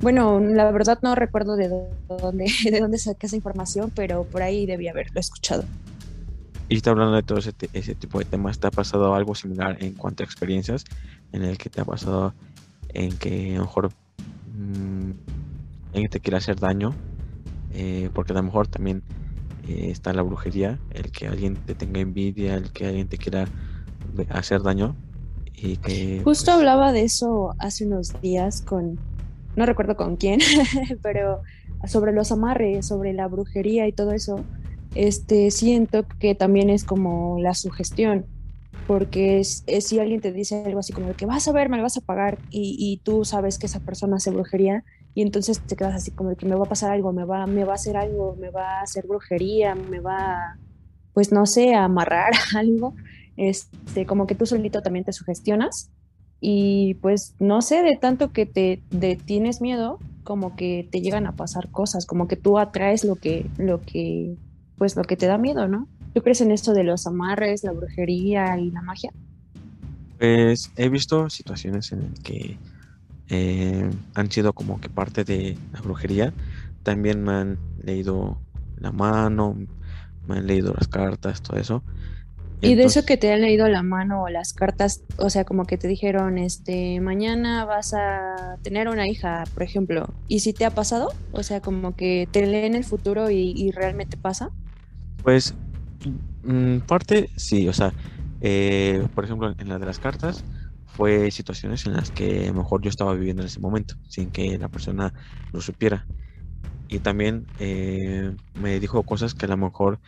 Bueno, la verdad no recuerdo de dónde, (laughs) de dónde saqué esa información, pero por ahí debía haberlo escuchado. Y está hablando de todo ese, ese, tipo de temas. ¿Te ha pasado algo similar en cuanto a experiencias en el que te ha pasado en que a lo mejor mmm, en que te quiera hacer daño? Eh, porque a lo mejor también eh, está la brujería, el que alguien te tenga envidia, el que alguien te quiera hacer daño. Y que, Justo pues, hablaba de eso hace unos días con, no recuerdo con quién, (laughs) pero sobre los amarres, sobre la brujería y todo eso este, siento que también es como la sugestión, porque es, si alguien te dice algo así como que vas a ver, me lo vas a pagar y, tú sabes que esa persona hace brujería y entonces te quedas así como que me va a pasar algo, me va, me va a hacer algo, me va a hacer brujería, me va, pues no sé, a amarrar (laughs) algo, este, como que tú solito también te sugestionas y pues no sé, de tanto que te tienes miedo, como que te llegan a pasar cosas, como que tú atraes lo que, lo que pues lo que te da miedo, ¿no? ¿Tú crees en esto de los amarres, la brujería y la magia? Pues he visto situaciones en las que eh, han sido como que parte de la brujería. También me han leído la mano, me han leído las cartas, todo eso. Y de eso que te han leído la mano o las cartas, o sea, como que te dijeron, este, mañana vas a tener una hija, por ejemplo, ¿y si te ha pasado? O sea, como que te leen el futuro y, y realmente pasa. Pues, parte sí, o sea, eh, por ejemplo, en la de las cartas fue situaciones en las que mejor yo estaba viviendo en ese momento, sin que la persona lo supiera. Y también eh, me dijo cosas que a lo mejor,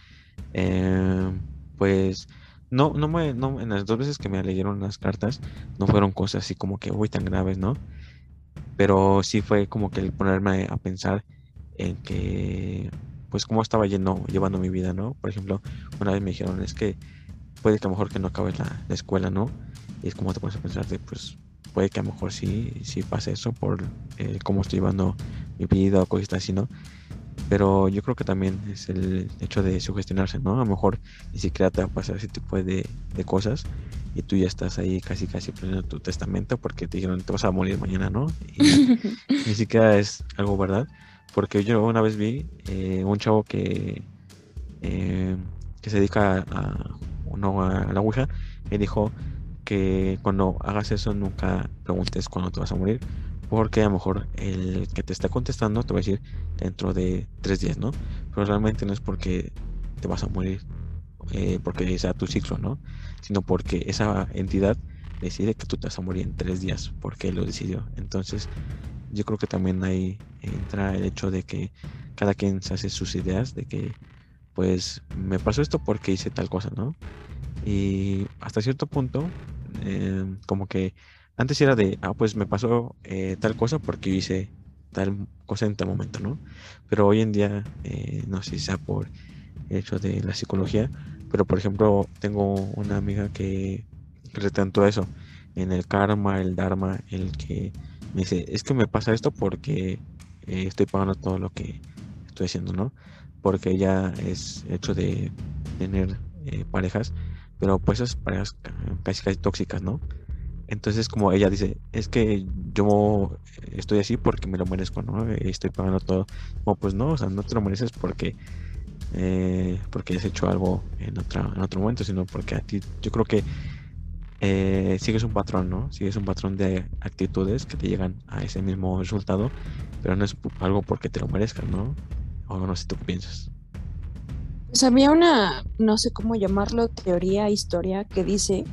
eh, pues, no, no me, en las dos veces que me leyeron las cartas, no fueron cosas así como que, uy, tan graves, ¿no? Pero sí fue como que el ponerme a pensar en que pues cómo estaba yendo, llevando mi vida, ¿no? Por ejemplo, una vez me dijeron, es que puede que a lo mejor que no acabes la, escuela, ¿no? Y es como te pones a pensar de, pues puede que a lo mejor sí, sí pase eso por eh, cómo estoy llevando mi vida o cosas así, ¿no? Pero yo creo que también es el hecho de sugestionarse, ¿no? A lo mejor ni siquiera te va a pasar ese tipo de, de cosas y tú ya estás ahí casi casi planeando tu testamento porque te dijeron te vas a morir mañana, ¿no? Y (laughs) ni siquiera es algo verdad. Porque yo una vez vi eh, un chavo que, eh, que se dedica a, a la Ouija y dijo que cuando hagas eso nunca preguntes cuándo te vas a morir. Porque a lo mejor el que te está contestando te va a decir dentro de tres días, ¿no? Pero realmente no es porque te vas a morir, eh, porque sea tu ciclo, ¿no? Sino porque esa entidad decide que tú te vas a morir en tres días, porque él lo decidió. Entonces, yo creo que también ahí entra el hecho de que cada quien se hace sus ideas de que pues me pasó esto porque hice tal cosa, ¿no? Y hasta cierto punto, em, como que antes era de, ah, pues me pasó eh, tal cosa porque hice tal cosa en tal momento, ¿no? Pero hoy en día, eh, no sé si sea por el hecho de la psicología, pero por ejemplo, tengo una amiga que retentó eso, en el karma, el dharma, el que me dice, es que me pasa esto porque eh, estoy pagando todo lo que estoy haciendo, ¿no? Porque ella es hecho de tener eh, parejas, pero pues esas parejas casi casi tóxicas, ¿no? Entonces como ella dice, es que yo estoy así porque me lo merezco, ¿no? Estoy pagando todo. Pues no, o sea, no te lo mereces porque eh, porque has hecho algo en otra en otro momento, sino porque a ti yo creo que eh, sigues un patrón, ¿no? Sigues un patrón de actitudes que te llegan a ese mismo resultado, pero no es algo porque te lo merezcas, ¿no? O no sé tú piensas. Pues había una, no sé cómo llamarlo, teoría, historia, que dice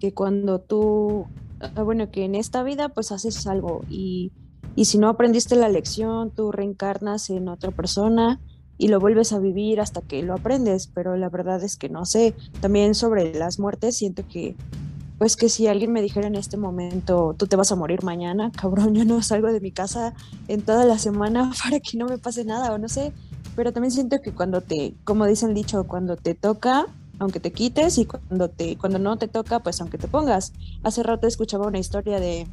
que cuando tú, ah, bueno, que en esta vida pues haces algo y, y si no aprendiste la lección, tú reencarnas en otra persona y lo vuelves a vivir hasta que lo aprendes, pero la verdad es que no sé. También sobre las muertes, siento que pues que si alguien me dijera en este momento, tú te vas a morir mañana, cabrón, yo no salgo de mi casa en toda la semana (laughs) para que no me pase nada o no sé, pero también siento que cuando te, como dice el dicho, cuando te toca, aunque te quites y cuando te cuando no te toca, pues aunque te pongas. Hace rato escuchaba una historia de,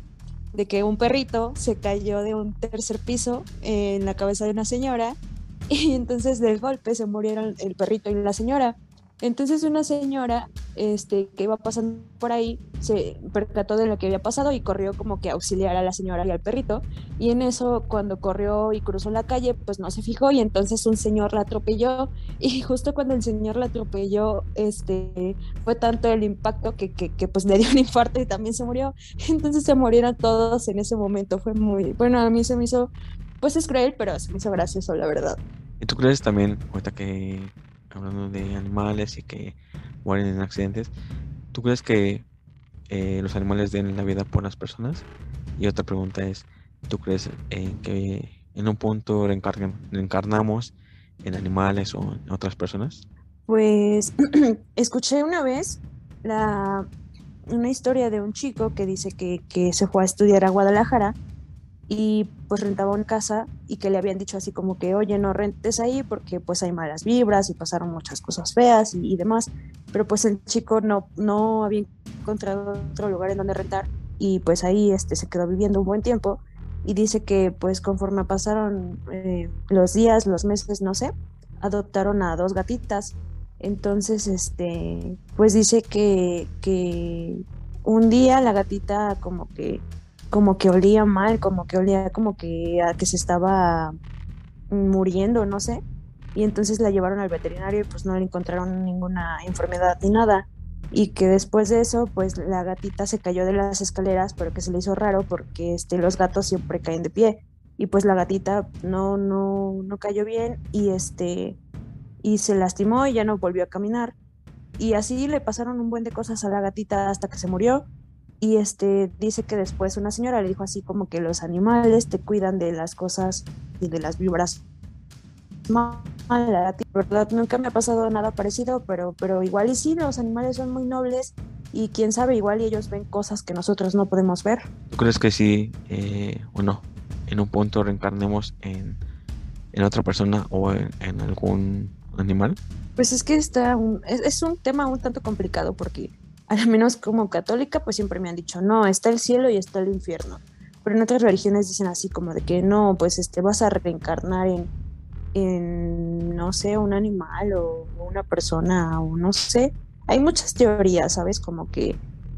de que un perrito se cayó de un tercer piso en la cabeza de una señora (laughs) y entonces del golpe se murieron el perrito y la señora. Entonces una señora este, que iba pasando por ahí se percató de lo que había pasado y corrió como que a auxiliar a la señora y al perrito. Y en eso, cuando corrió y cruzó la calle, pues no se fijó y entonces un señor la atropelló. Y justo cuando el señor la atropelló, este, fue tanto el impacto que, que, pues le dio un infarto y también se murió. (laughs) Entonces se murieron todos en ese momento. Fue muy, bueno, a mí se me hizo, pues es cruel, pero se me hizo gracioso, la verdad. ¿Y tú crees también, ahorita que hablando de animales y que mueren en accidentes, ¿tú crees que eh, los animales den la vida por las personas? Y otra pregunta es, ¿tú crees que en un punto reencarnamos en animales o en otras personas? Pues (clears throat) escuché una vez la, una historia de un chico que dice que se fue a estudiar a Guadalajara y pues rentaba una casa y que le habían dicho así como que, oye, no rentes ahí porque pues hay malas vibras y pasaron muchas cosas feas y, demás, pero pues el chico no, no había encontrado otro lugar en donde rentar y pues ahí este, se quedó viviendo un buen tiempo y dice que pues conforme pasaron eh, los días, los meses, no sé, adoptaron a dos gatitas. Entonces, este, pues dice que, que un día la gatita como que como que olía mal, como que olía como que que se estaba muriendo, no sé. Y entonces la llevaron al veterinario y pues no le encontraron ninguna enfermedad ni nada. Y que después de eso, pues la gatita se cayó de las escaleras, pero que se le hizo raro porque este, los gatos siempre caen de pie. Y pues la gatita no, no, no cayó bien y este y se lastimó y ya no volvió a caminar. Y así le pasaron un buen de cosas a la gatita hasta que se murió y este dice que después una señora le dijo así como que los animales te cuidan de las cosas y de las vibras malas. ¿Verdad? Nunca me ha pasado nada parecido, pero, pero igual y sí, los animales son muy nobles y quién sabe, igual y ellos ven cosas que nosotros no podemos ver. ¿Tú crees que sí, eh, o no, en un punto reencarnemos en, en otra persona o en, algún animal? Pues es que está es, es un tema un tanto complicado porque al menos como católica, pues siempre me han dicho, no, está el cielo y está el infierno. Pero en otras religiones dicen así como de que no, pues este vas a reencarnar en, en no sé, un animal o una persona o no sé. Hay muchas teorías, ¿sabes? Como que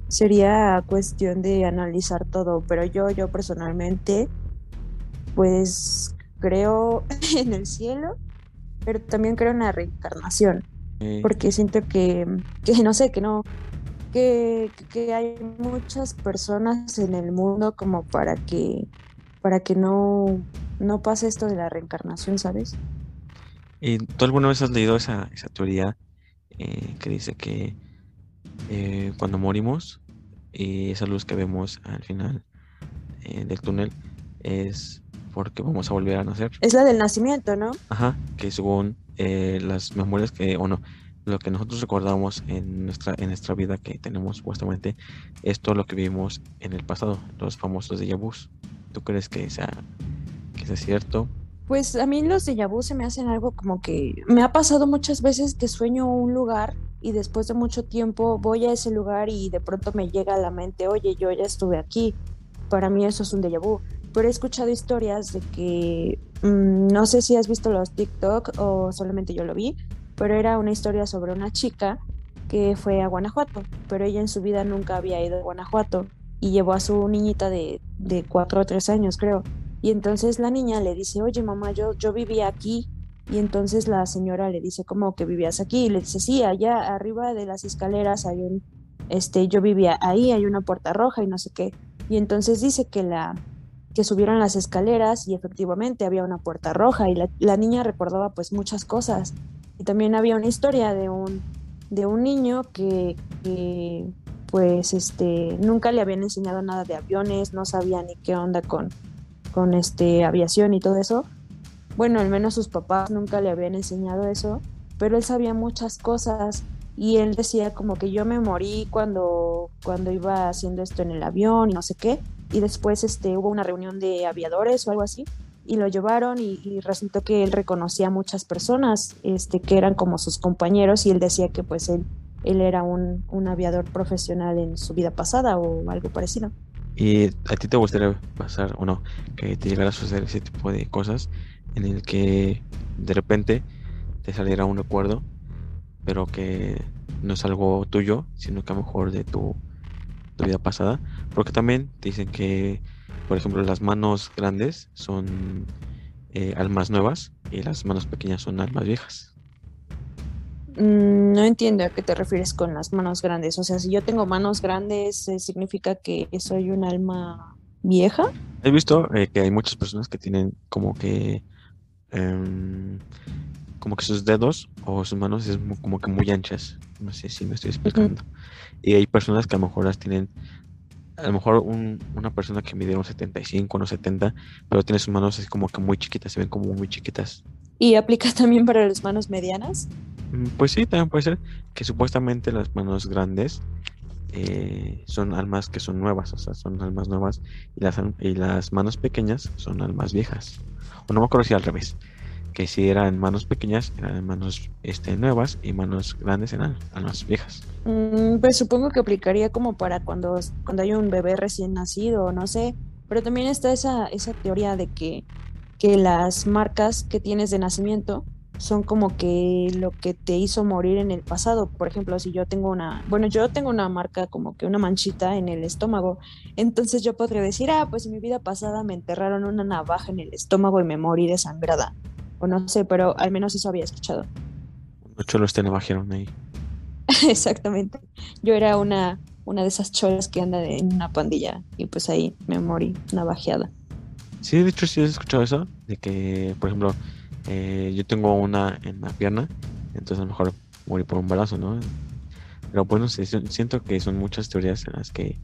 sería cuestión de analizar todo, pero yo, yo personalmente, pues creo (laughs) en el cielo, pero también creo en la reencarnación, porque siento que, que no sé, que no, que, que, hay muchas personas en el mundo como para que para que no, no pase esto de la reencarnación, ¿sabes? ¿Y tú alguna vez has leído esa, esa teoría eh, que dice que eh, cuando morimos, y esa luz que vemos al final eh, del túnel es porque vamos a volver a nacer? Es la del nacimiento, ¿no? Ajá, que según las memorias que, o no, lo que nosotros recordamos en nuestra, en nuestra vida que tenemos supuestamente es todo lo que vivimos en el pasado, los famosos de vus. ¿Tú crees que sea, que sea cierto? Pues a mí los de vu se me hacen algo como que me ha pasado muchas veces que sueño un lugar y después de mucho tiempo voy a ese lugar y de pronto me llega a la mente, oye, yo ya estuve aquí. Para mí eso es un déjà vu. Pero he escuchado historias de que mm, no sé si has visto los TikTok o solamente yo lo vi, pero era una historia sobre una chica que fue a Guanajuato, pero ella en su vida nunca había ido a Guanajuato y llevó a su niñita de, de cuatro o tres años, creo. Y entonces la niña le dice, oye mamá, yo, yo vivía aquí. Y entonces la señora le dice, ¿cómo que vivías aquí? Y le dice, sí, allá arriba de las escaleras hay un, este, yo vivía ahí, hay una puerta roja y no sé qué. Y entonces dice que la, que subieron las escaleras y efectivamente había una puerta roja y la, la niña recordaba pues muchas cosas también había una historia de un, de un niño que, pues este nunca le habían enseñado nada de aviones, no sabía ni qué onda con, con este aviación y todo eso. Bueno, al menos sus papás nunca le habían enseñado eso, pero él sabía muchas cosas y él decía como que yo me morí cuando, cuando iba haciendo esto en el avión y no sé qué. Y después este, hubo una reunión de aviadores o algo así y lo llevaron y, resultó que él reconocía a muchas personas este, que eran como sus compañeros y él decía que pues él, él era un, un aviador profesional en su vida pasada o algo parecido. ¿Y a ti te gustaría pasar o no que te llegara a suceder ese tipo de cosas en el que de repente te saliera un recuerdo, pero que no es algo tuyo, sino que a lo mejor de tu, tu vida pasada? Porque también dicen que por ejemplo, las manos grandes son eh, almas nuevas y las manos pequeñas son almas viejas. Mm, no entiendo a qué te refieres con las manos grandes. O sea, si yo tengo manos grandes, eh, ¿significa que soy un alma vieja? He visto eh, que hay muchas personas que tienen como que... Em, como que sus dedos o sus manos es como que muy anchas. No sé si me estoy explicando. Y hay personas que a lo mejor las tienen a lo mejor una persona que mide unos 75, unos 70, pero tiene sus manos así como que muy chiquitas, se ven como muy chiquitas. ¿Y aplica (laughs) también para las manos medianas? Mm, pues sí, también puede ser que supuestamente las manos grandes eh, son almas que son nuevas, o sea, son almas nuevas, y las, y las manos pequeñas son almas viejas. O no me acuerdo si al revés que si eran manos pequeñas eran manos este, nuevas y manos grandes eran manos viejas. Mm, pues supongo que aplicaría como para cuando, cuando hay un bebé recién nacido, no sé, pero también está esa, esa teoría de que, que las marcas que tienes de nacimiento son como que lo que te hizo morir en el pasado. Por ejemplo, si yo tengo una, bueno, yo tengo una marca como que una manchita en el estómago, entonces yo podría decir, ah, pues en mi vida pasada me enterraron una navaja en el estómago y me morí desangrada o no sé, pero al menos eso había escuchado. Los cholos te navajearon ahí. (laughs) Exactamente. Yo era una, una de esas cholas que anda en una pandilla y pues ahí me morí navajeada. Sí, de hecho sí has escuchado eso, de que, por ejemplo, eh, yo tengo una en la pierna, entonces a lo mejor morí por un balazo, ¿no? Pero bueno, siento que son muchas teorías en las que,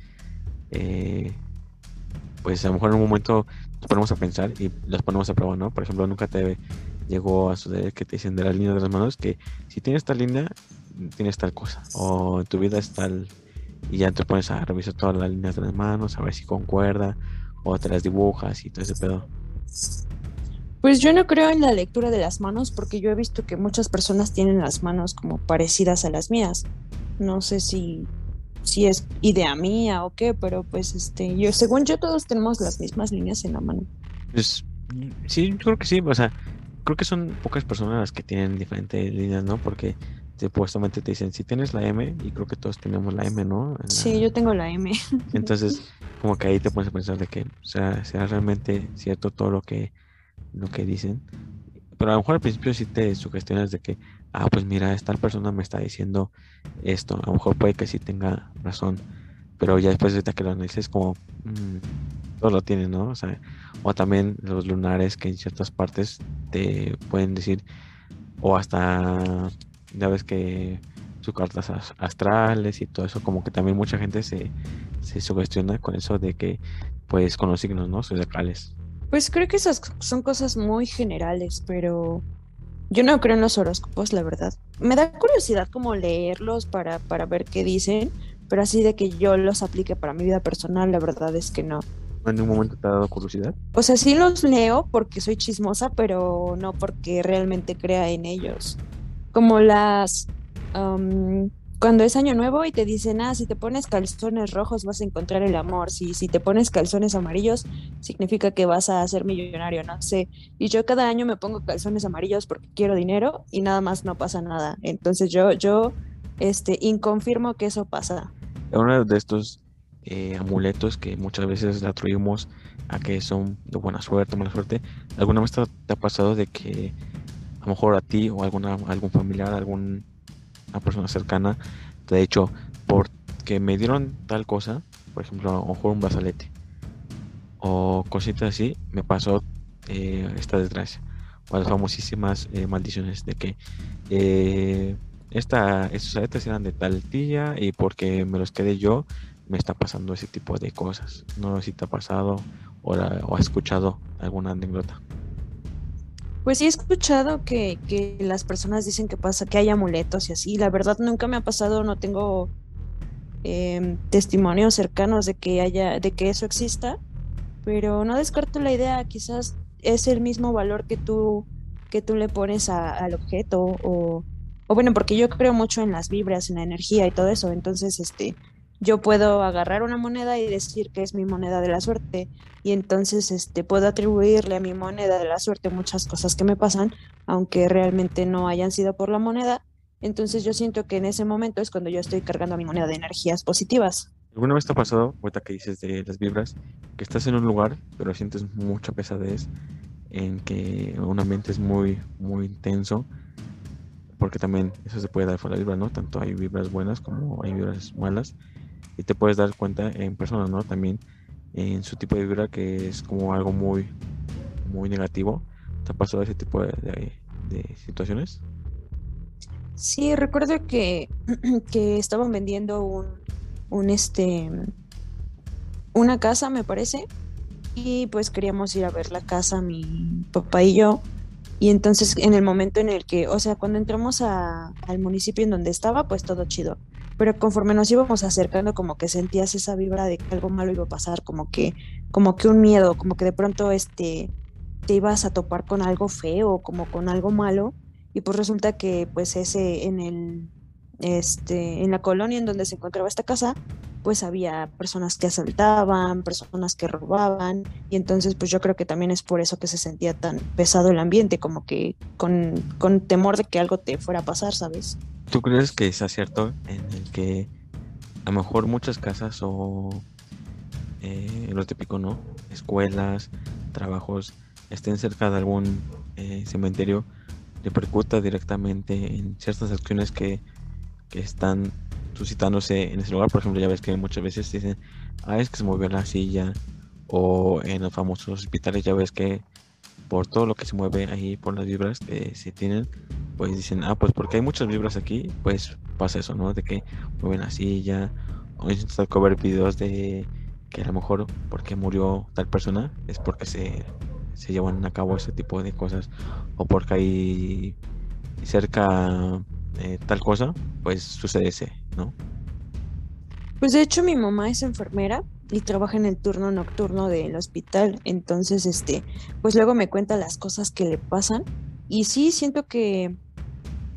eh, pues a lo mejor en un momento nos ponemos a pensar y las ponemos a prueba, ¿no? Por ejemplo, nunca te llegó a suceder que te dicen de la línea de las manos que si tienes tal línea, tienes tal cosa. O tu vida es tal. Y ya te pones a revisar todas las líneas de las manos, a ver si concuerda. O te las dibujas y todo ese pedo. Pues yo no creo en la lectura de las manos porque yo he visto que muchas personas tienen las manos como parecidas a las mías. No sé si si es idea mía o qué, pero pues este, yo, según yo, todos tenemos las mismas líneas en la mano. Pues sí, yo creo que sí, o sea, creo que son pocas personas las que tienen diferentes líneas, ¿no? Porque supuestamente te dicen, si tienes la M, y creo que todos tenemos la M, ¿no? Sí, yo tengo la M. (laughs) Entonces, como que ahí te pones a pensar de que, o sea, sea realmente cierto todo lo que, lo que dicen. Pero a lo mejor al principio sí te sugestionas de que, ah, pues mira, esta persona me está diciendo esto, a lo mejor puede que sí tenga razón, pero ya después de que lo analices como, mmm, todo lo tiene, ¿no? O sea, o también los lunares que en ciertas partes te pueden decir, o hasta, ya ves que sus cartas astrales y todo eso, como que también mucha gente se, se sugestiona con eso de que, pues, con los signos, ¿no? Zodiacales. Pues creo que esas son cosas muy generales, pero yo no creo en los horóscopos, la verdad. Me da curiosidad como leerlos para, para ver qué dicen, pero así de que yo los aplique para mi vida personal, la verdad es que no. ¿En ningún momento te ha dado curiosidad? O sea, sí los leo porque soy chismosa, pero no porque realmente crea en ellos. Como las cuando es año nuevo y te dicen, ah, si te pones calzones rojos vas a encontrar el amor, si, si te pones calzones amarillos significa que vas a ser millonario, no sé. Y yo cada año me pongo calzones amarillos porque quiero dinero y nada más no pasa nada. Entonces yo, yo, este, inconfirmo que eso pasa. Uno de estos eh, amuletos que muchas veces atribuimos a que son de buena suerte, mala suerte, ¿alguna vez te, ha pasado de que a lo mejor a ti o alguna, algún familiar, algún una persona cercana te ha dicho, porque me dieron tal cosa, por ejemplo, a lo mejor un brazalete, o cositas así, me pasó eh, esta desgracia, o las famosísimas eh, maldiciones de que eh, esta, estos aretes eran de tal tía y porque me los quedé yo, me está pasando ese tipo de cosas. No sé si te ha pasado o, o has escuchado alguna anécdota. Pues sí he escuchado que, que, las personas dicen que pasa, que hay amuletos y así. La verdad nunca me ha pasado, no tengo em, testimonios cercanos de que haya, de que eso exista. Pero no descarto la idea, quizás es el mismo valor que tú, que tú le pones al objeto o, o bueno, porque yo creo mucho en las vibras, en la energía y todo eso, entonces este, yo puedo agarrar una moneda y decir que es mi moneda de la suerte y entonces este puedo atribuirle a mi moneda de la suerte muchas cosas que me pasan, aunque realmente no hayan sido por la moneda. Entonces yo siento que en ese momento es cuando yo estoy cargando mi moneda de energías positivas. ¿Alguna vez te ha pasado, ahorita que dices de las vibras, que estás en un lugar, pero sientes mucha pesadez, en que un ambiente es muy, muy intenso porque también eso se puede dar por la vibra, ¿no? Tanto hay vibras buenas como hay vibras malas. Y te puedes dar cuenta en personas, ¿no? También en su tipo de vibra que es como algo muy, muy negativo. ¿Te ha pasado ese tipo de, situaciones? Sí, recuerdo que, (clears throat) que estaban vendiendo un, un este una casa, me parece, y pues queríamos ir a ver la casa, mi papá y yo. Y entonces en el momento en el que, o sea, cuando entramos al municipio en donde estaba, pues todo chido. Pero conforme nos íbamos acercando, como que sentías esa vibra de que algo malo iba a pasar, como que, como que un miedo, como que de pronto este te ibas a topar con algo feo, como con algo malo. Y pues resulta que pues ese en el este, en la colonia en donde se encontraba esta casa, pues había personas que asaltaban, personas que robaban, y entonces pues yo creo que también es por eso que se sentía tan pesado el ambiente, como que con, con temor de que algo te fuera a pasar, ¿sabes? ¿Tú crees que sea cierto en el que a lo mejor muchas casas o eh, lo típico, ¿no? Escuelas, trabajos, estén cerca de algún eh, cementerio, repercuta directamente en ciertas acciones que que están suscitándose en ese lugar. Por ejemplo, ya ves que muchas veces dicen, ah, es que se movió la silla. O en los famosos hospitales ya ves que por todo lo que se mueve ahí, por las vibras que se tienen, pues dicen, ah, pues porque hay muchas vibras aquí, pues pasa eso, ¿no? De que mueven la silla. O intentan ver videos de que a lo mejor porque murió tal persona es porque se, se llevan a cabo ese tipo de cosas. O porque hay cerca eh, tal cosa, pues sucede ese, ¿no? Pues de hecho mi mamá es enfermera y trabaja en el turno nocturno del hospital, entonces este, pues luego me cuenta las cosas que le pasan. Y sí siento que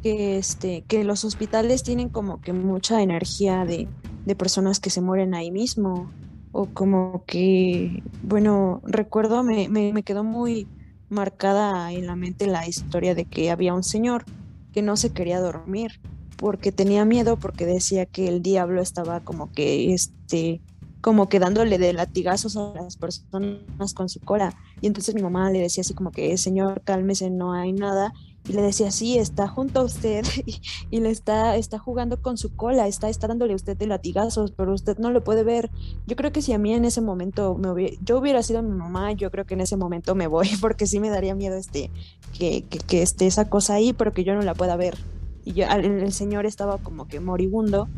que este que los hospitales tienen como que mucha energía de, de personas que se mueren ahí mismo. O como que bueno recuerdo me, me, me quedó muy marcada en la mente la historia de que había un señor que no se quería dormir porque tenía miedo porque decía que el diablo estaba como que este como que dándole de latigazos a las personas con su cola y entonces mi mamá le decía así como que señor cálmese no hay nada y le decía, sí, está junto a usted (laughs) y, le está, está jugando con su cola, está, está dándole a usted de latigazos, pero usted no lo puede ver. Yo creo que si a mí en ese momento me hubiera, yo hubiera sido mi mamá, yo creo que en ese momento me voy, (laughs) porque sí me daría miedo este, que, que, esté esa cosa ahí, pero que yo no la pueda ver. Y yo, el, señor estaba como que moribundo,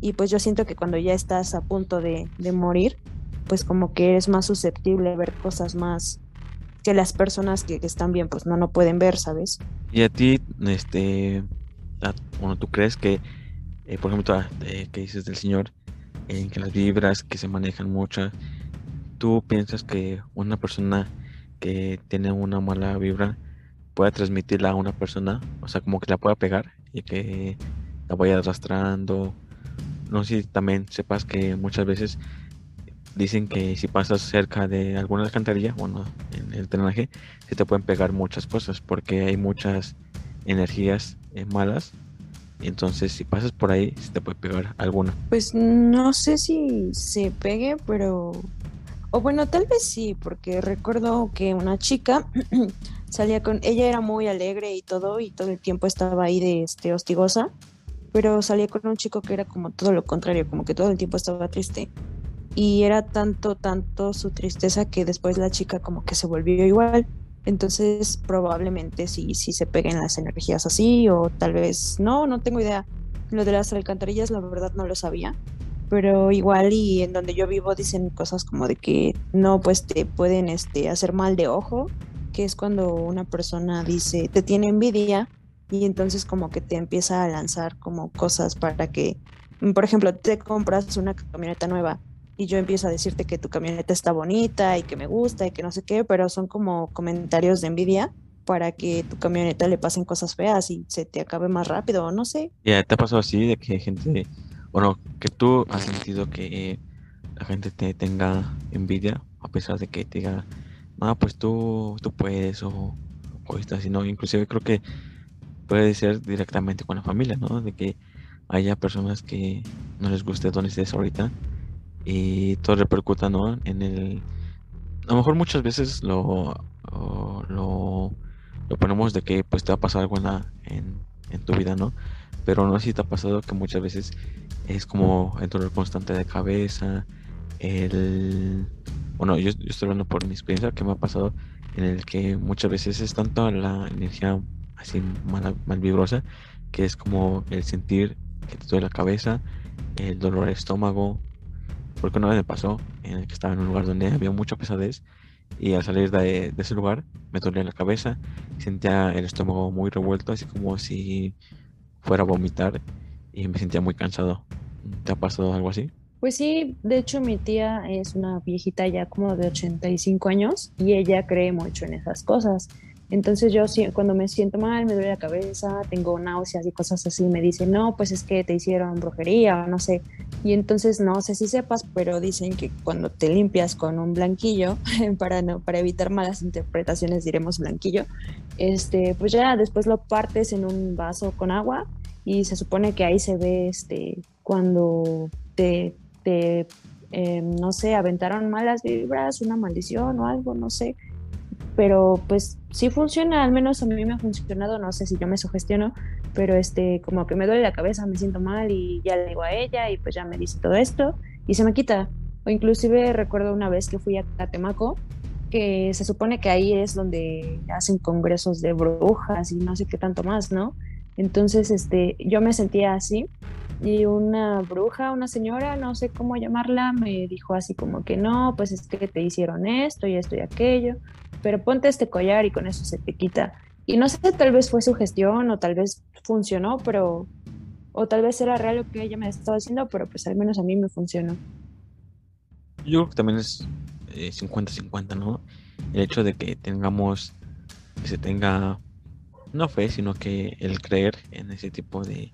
y pues yo siento que cuando ya estás a punto de, de morir, pues como que eres más susceptible a ver cosas más, que las personas que, están bien pues no no pueden ver, ¿sabes? Y a ti, este, bueno, tú crees que, eh, por ejemplo, eh, que dices del Señor, en que las vibras que se manejan muchas, tú piensas que una persona que tiene una mala vibra pueda transmitirla a una persona, o sea, como que la pueda pegar y que la vaya arrastrando. No sé si también sepas que muchas veces dicen que si pasas cerca de alguna alcantarilla, bueno, en el drenaje, se te pueden pegar muchas cosas porque hay muchas energías eh, malas. Entonces, si pasas por ahí, se te puede pegar alguna. Pues no sé si se pegue, pero. O bueno, tal vez sí, porque recuerdo que una chica (clears throat) salía con. Ella era muy alegre y todo, y todo el tiempo estaba ahí de este, hostigosa, pero salía con un chico que era como todo lo contrario, como que todo el tiempo estaba triste y era tanto, tanto su tristeza que después la chica como que se volvió igual. Entonces probablemente sí, sí se peguen las energías así o tal vez no, no tengo idea. Lo de las alcantarillas la verdad no lo sabía, pero igual y en donde yo vivo dicen cosas como de que no, pues te pueden este, hacer mal de ojo, que es cuando una persona dice, te tiene envidia y entonces como que te empieza a lanzar como cosas para que, por ejemplo, te compras una camioneta nueva y yo empiezo a decirte que tu camioneta está bonita y que me gusta y que no sé qué, pero son como comentarios de envidia para que tu camioneta le pasen cosas feas y se te acabe más rápido, no sé. Ya te ha pasado así de que gente, bueno, que tú has sentido que la gente te tenga envidia a pesar de que te diga, no, pues tú, tú puedes o, o esto así, ¿no? Inclusive creo que puede ser directamente con la familia, ¿no? De que haya personas que no les guste donde estés ahorita y todo repercuta, ¿no? En el... A lo mejor muchas veces lo, lo, lo ponemos de que pues te va a pasar algo en, en, tu vida, ¿no? Pero no sé si te ha pasado que muchas veces es como el dolor constante de cabeza, el... Bueno, yo, yo estoy hablando por mi experiencia que me ha pasado en el que muchas veces es tanto la energía así mal, mal vibrosa que es como el sentir que te duele la cabeza, el dolor de estómago, porque una vez me pasó en el que estaba en un lugar donde había mucha pesadez y al salir de, ese lugar me dolía la cabeza, sentía el estómago muy revuelto, así como si fuera a vomitar y me sentía muy cansado. ¿Te ha pasado algo así? Pues sí, de hecho mi tía es una viejita ya como de 85 años y ella cree mucho en esas cosas. Entonces yo cuando me siento mal, me duele la cabeza, tengo náuseas y cosas así, me dicen, no, pues es que te hicieron brujería o no sé. Y entonces no sé si sepas, pero dicen que cuando te limpias con un blanquillo, (laughs) para, no, para evitar malas interpretaciones diremos blanquillo, este, pues ya después lo partes en un vaso con agua y se supone que ahí se ve este, cuando te, em, no sé, aventaron malas vibras, una maldición o algo, no sé pero pues sí funciona, al menos a mí me ha funcionado, no sé si yo me sugestiono, pero este, como que me duele la cabeza, me siento mal y ya le digo a ella y pues ya me dice todo esto y se me quita. O inclusive recuerdo una vez que fui a Catemaco, que se supone que ahí es donde hacen congresos de brujas y no sé qué tanto más, ¿no? Entonces, este, yo me sentía así y una bruja, una señora, no sé cómo llamarla, me dijo así como que no, pues es que te hicieron esto y esto y aquello pero ponte este collar y con eso se te quita. Y no sé, tal vez fue su gestión o tal vez funcionó, pero, o tal vez era real lo que ella me estaba haciendo, pero pues al menos a mí me funcionó. Yo creo que también es 50-50, eh, ¿no? El hecho de que tengamos, que se tenga, no fe, sino que el creer en ese tipo de,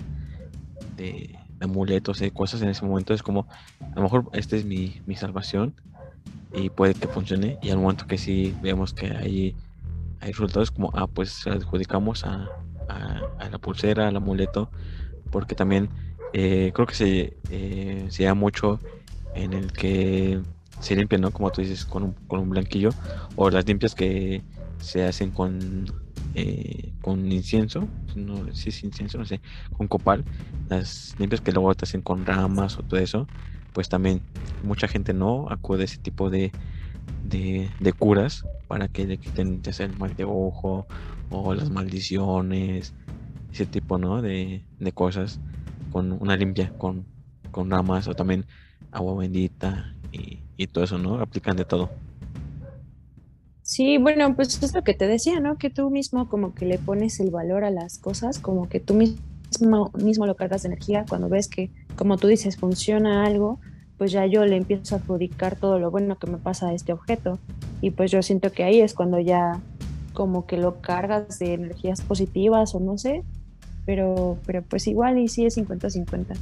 de amuletos y cosas en ese momento es como, a lo mejor esta es mi, mi salvación y puede que funcione y al momento que sí vemos que hay, hay resultados como, ah, pues adjudicamos a, a, la pulsera, al amuleto, porque también eh, creo que se, eh, se da mucho en el que se limpia, ¿no? Como tú dices, con un, con un blanquillo, o las limpias que se hacen con, eh, con incienso, no si es incienso, no sé, con copal, las limpias que luego te hacen con ramas o todo eso, pues también mucha gente no acude a ese tipo de, de, curas para que le quiten ya el mal de ojo o las maldiciones, ese tipo ¿no? de, cosas con una limpia, con, con ramas o también agua bendita y, y todo eso, ¿no? Aplican de todo. Sí, bueno, pues es lo que te decía, ¿no? Que tú mismo como que le pones el valor a las cosas, como que tú mismo mismo, lo cargas de energía, cuando ves que, como tú dices, funciona algo, pues ya yo le empiezo a adjudicar todo lo bueno que me pasa a este objeto. Y pues yo siento que ahí es cuando ya como que lo cargas de energías positivas o no sé, pero, pero pues igual y sí es 50-50.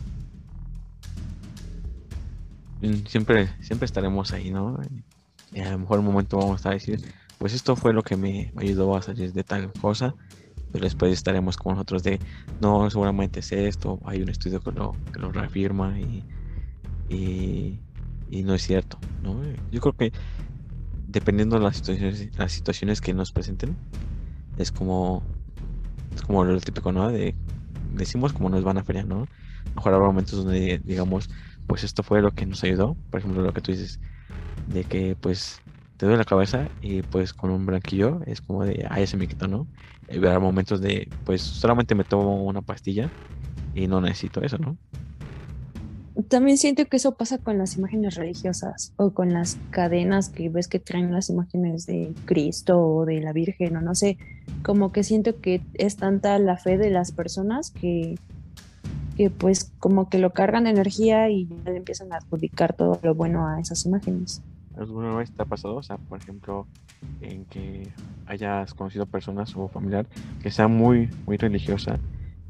Mm, siempre, siempre estaremos ahí, ¿no? Y a lo mejor un momento vamos a decir, pues esto fue lo que me ayudó a salir de tal cosa pero después estaremos con nosotros de, no, seguramente es esto, hay un estudio que lo, que lo reafirma y, y, no es cierto, ¿no? Yo creo que dependiendo de las situaciones, las situaciones que nos presenten, es como, es como lo típico, ¿no? De, decimos como nos van a feria, ¿no? Mejor habrá momentos donde digamos, pues esto fue lo que nos ayudó, por ejemplo, lo que tú dices, de que pues te duele la cabeza y pues con un blanquillo es como de, ah, ya se me quitó, ¿no? Y momentos de, pues solamente me tomo una pastilla y no necesito eso, ¿no? También siento que eso pasa con las imágenes religiosas o con las cadenas que ves que traen las imágenes de Cristo o de la Virgen o no sé, como que siento que es tanta la fe de las personas que, que pues como que lo cargan de energía y le empiezan a adjudicar todo lo bueno a esas imágenes. ¿Alguna vez te ha pasado, o sea, por ejemplo, en que hayas conocido personas o familiar que sea muy, muy religiosa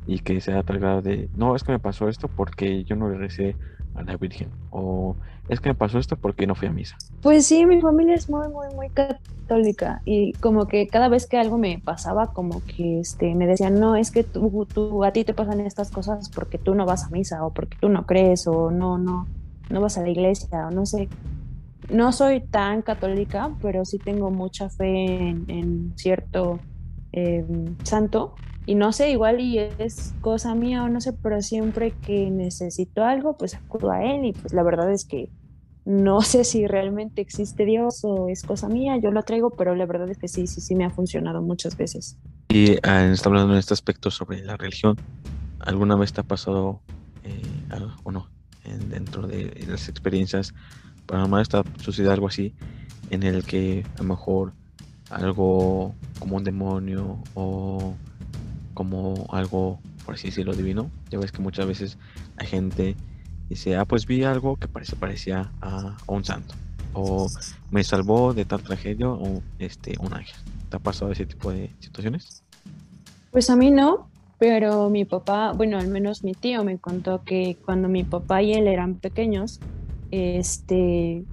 y que sea tal grado de, no, es que me pasó esto porque yo no le recé a la Virgen, o es que me pasó esto porque no fui a misa? Pues sí, mi familia es muy, muy, muy católica y como que cada vez que algo me pasaba, como que este, me decían, no, es que tú, tú, a ti te pasan estas cosas porque tú no vas a misa o porque tú no crees o no, no, no vas a la iglesia o no sé. No soy tan católica, pero sí tengo mucha fe en, cierto em, santo y no sé, igual y es cosa mía o no sé, pero siempre que necesito algo, pues acudo a él y pues la verdad es que no sé si realmente existe Dios o es cosa mía, yo lo traigo, pero la verdad es que sí, sí, sí me ha funcionado muchas veces. Y ah, está hablando en este aspecto sobre la religión. ¿Alguna vez te ha pasado eh, o no dentro de las experiencias paranormales te ha sucedido algo así en el que a lo mejor algo como un demonio o como algo, por así decirlo, divino. Ya ves que muchas veces hay gente dice, ah, pues vi algo que parece, parecía a, un santo. O me salvó de tal tragedia o este, un ángel. ¿Te ha pasado ese tipo de situaciones? Pues a mí no, pero mi papá, bueno, al menos mi tío me contó que cuando mi papá y él eran pequeños, este,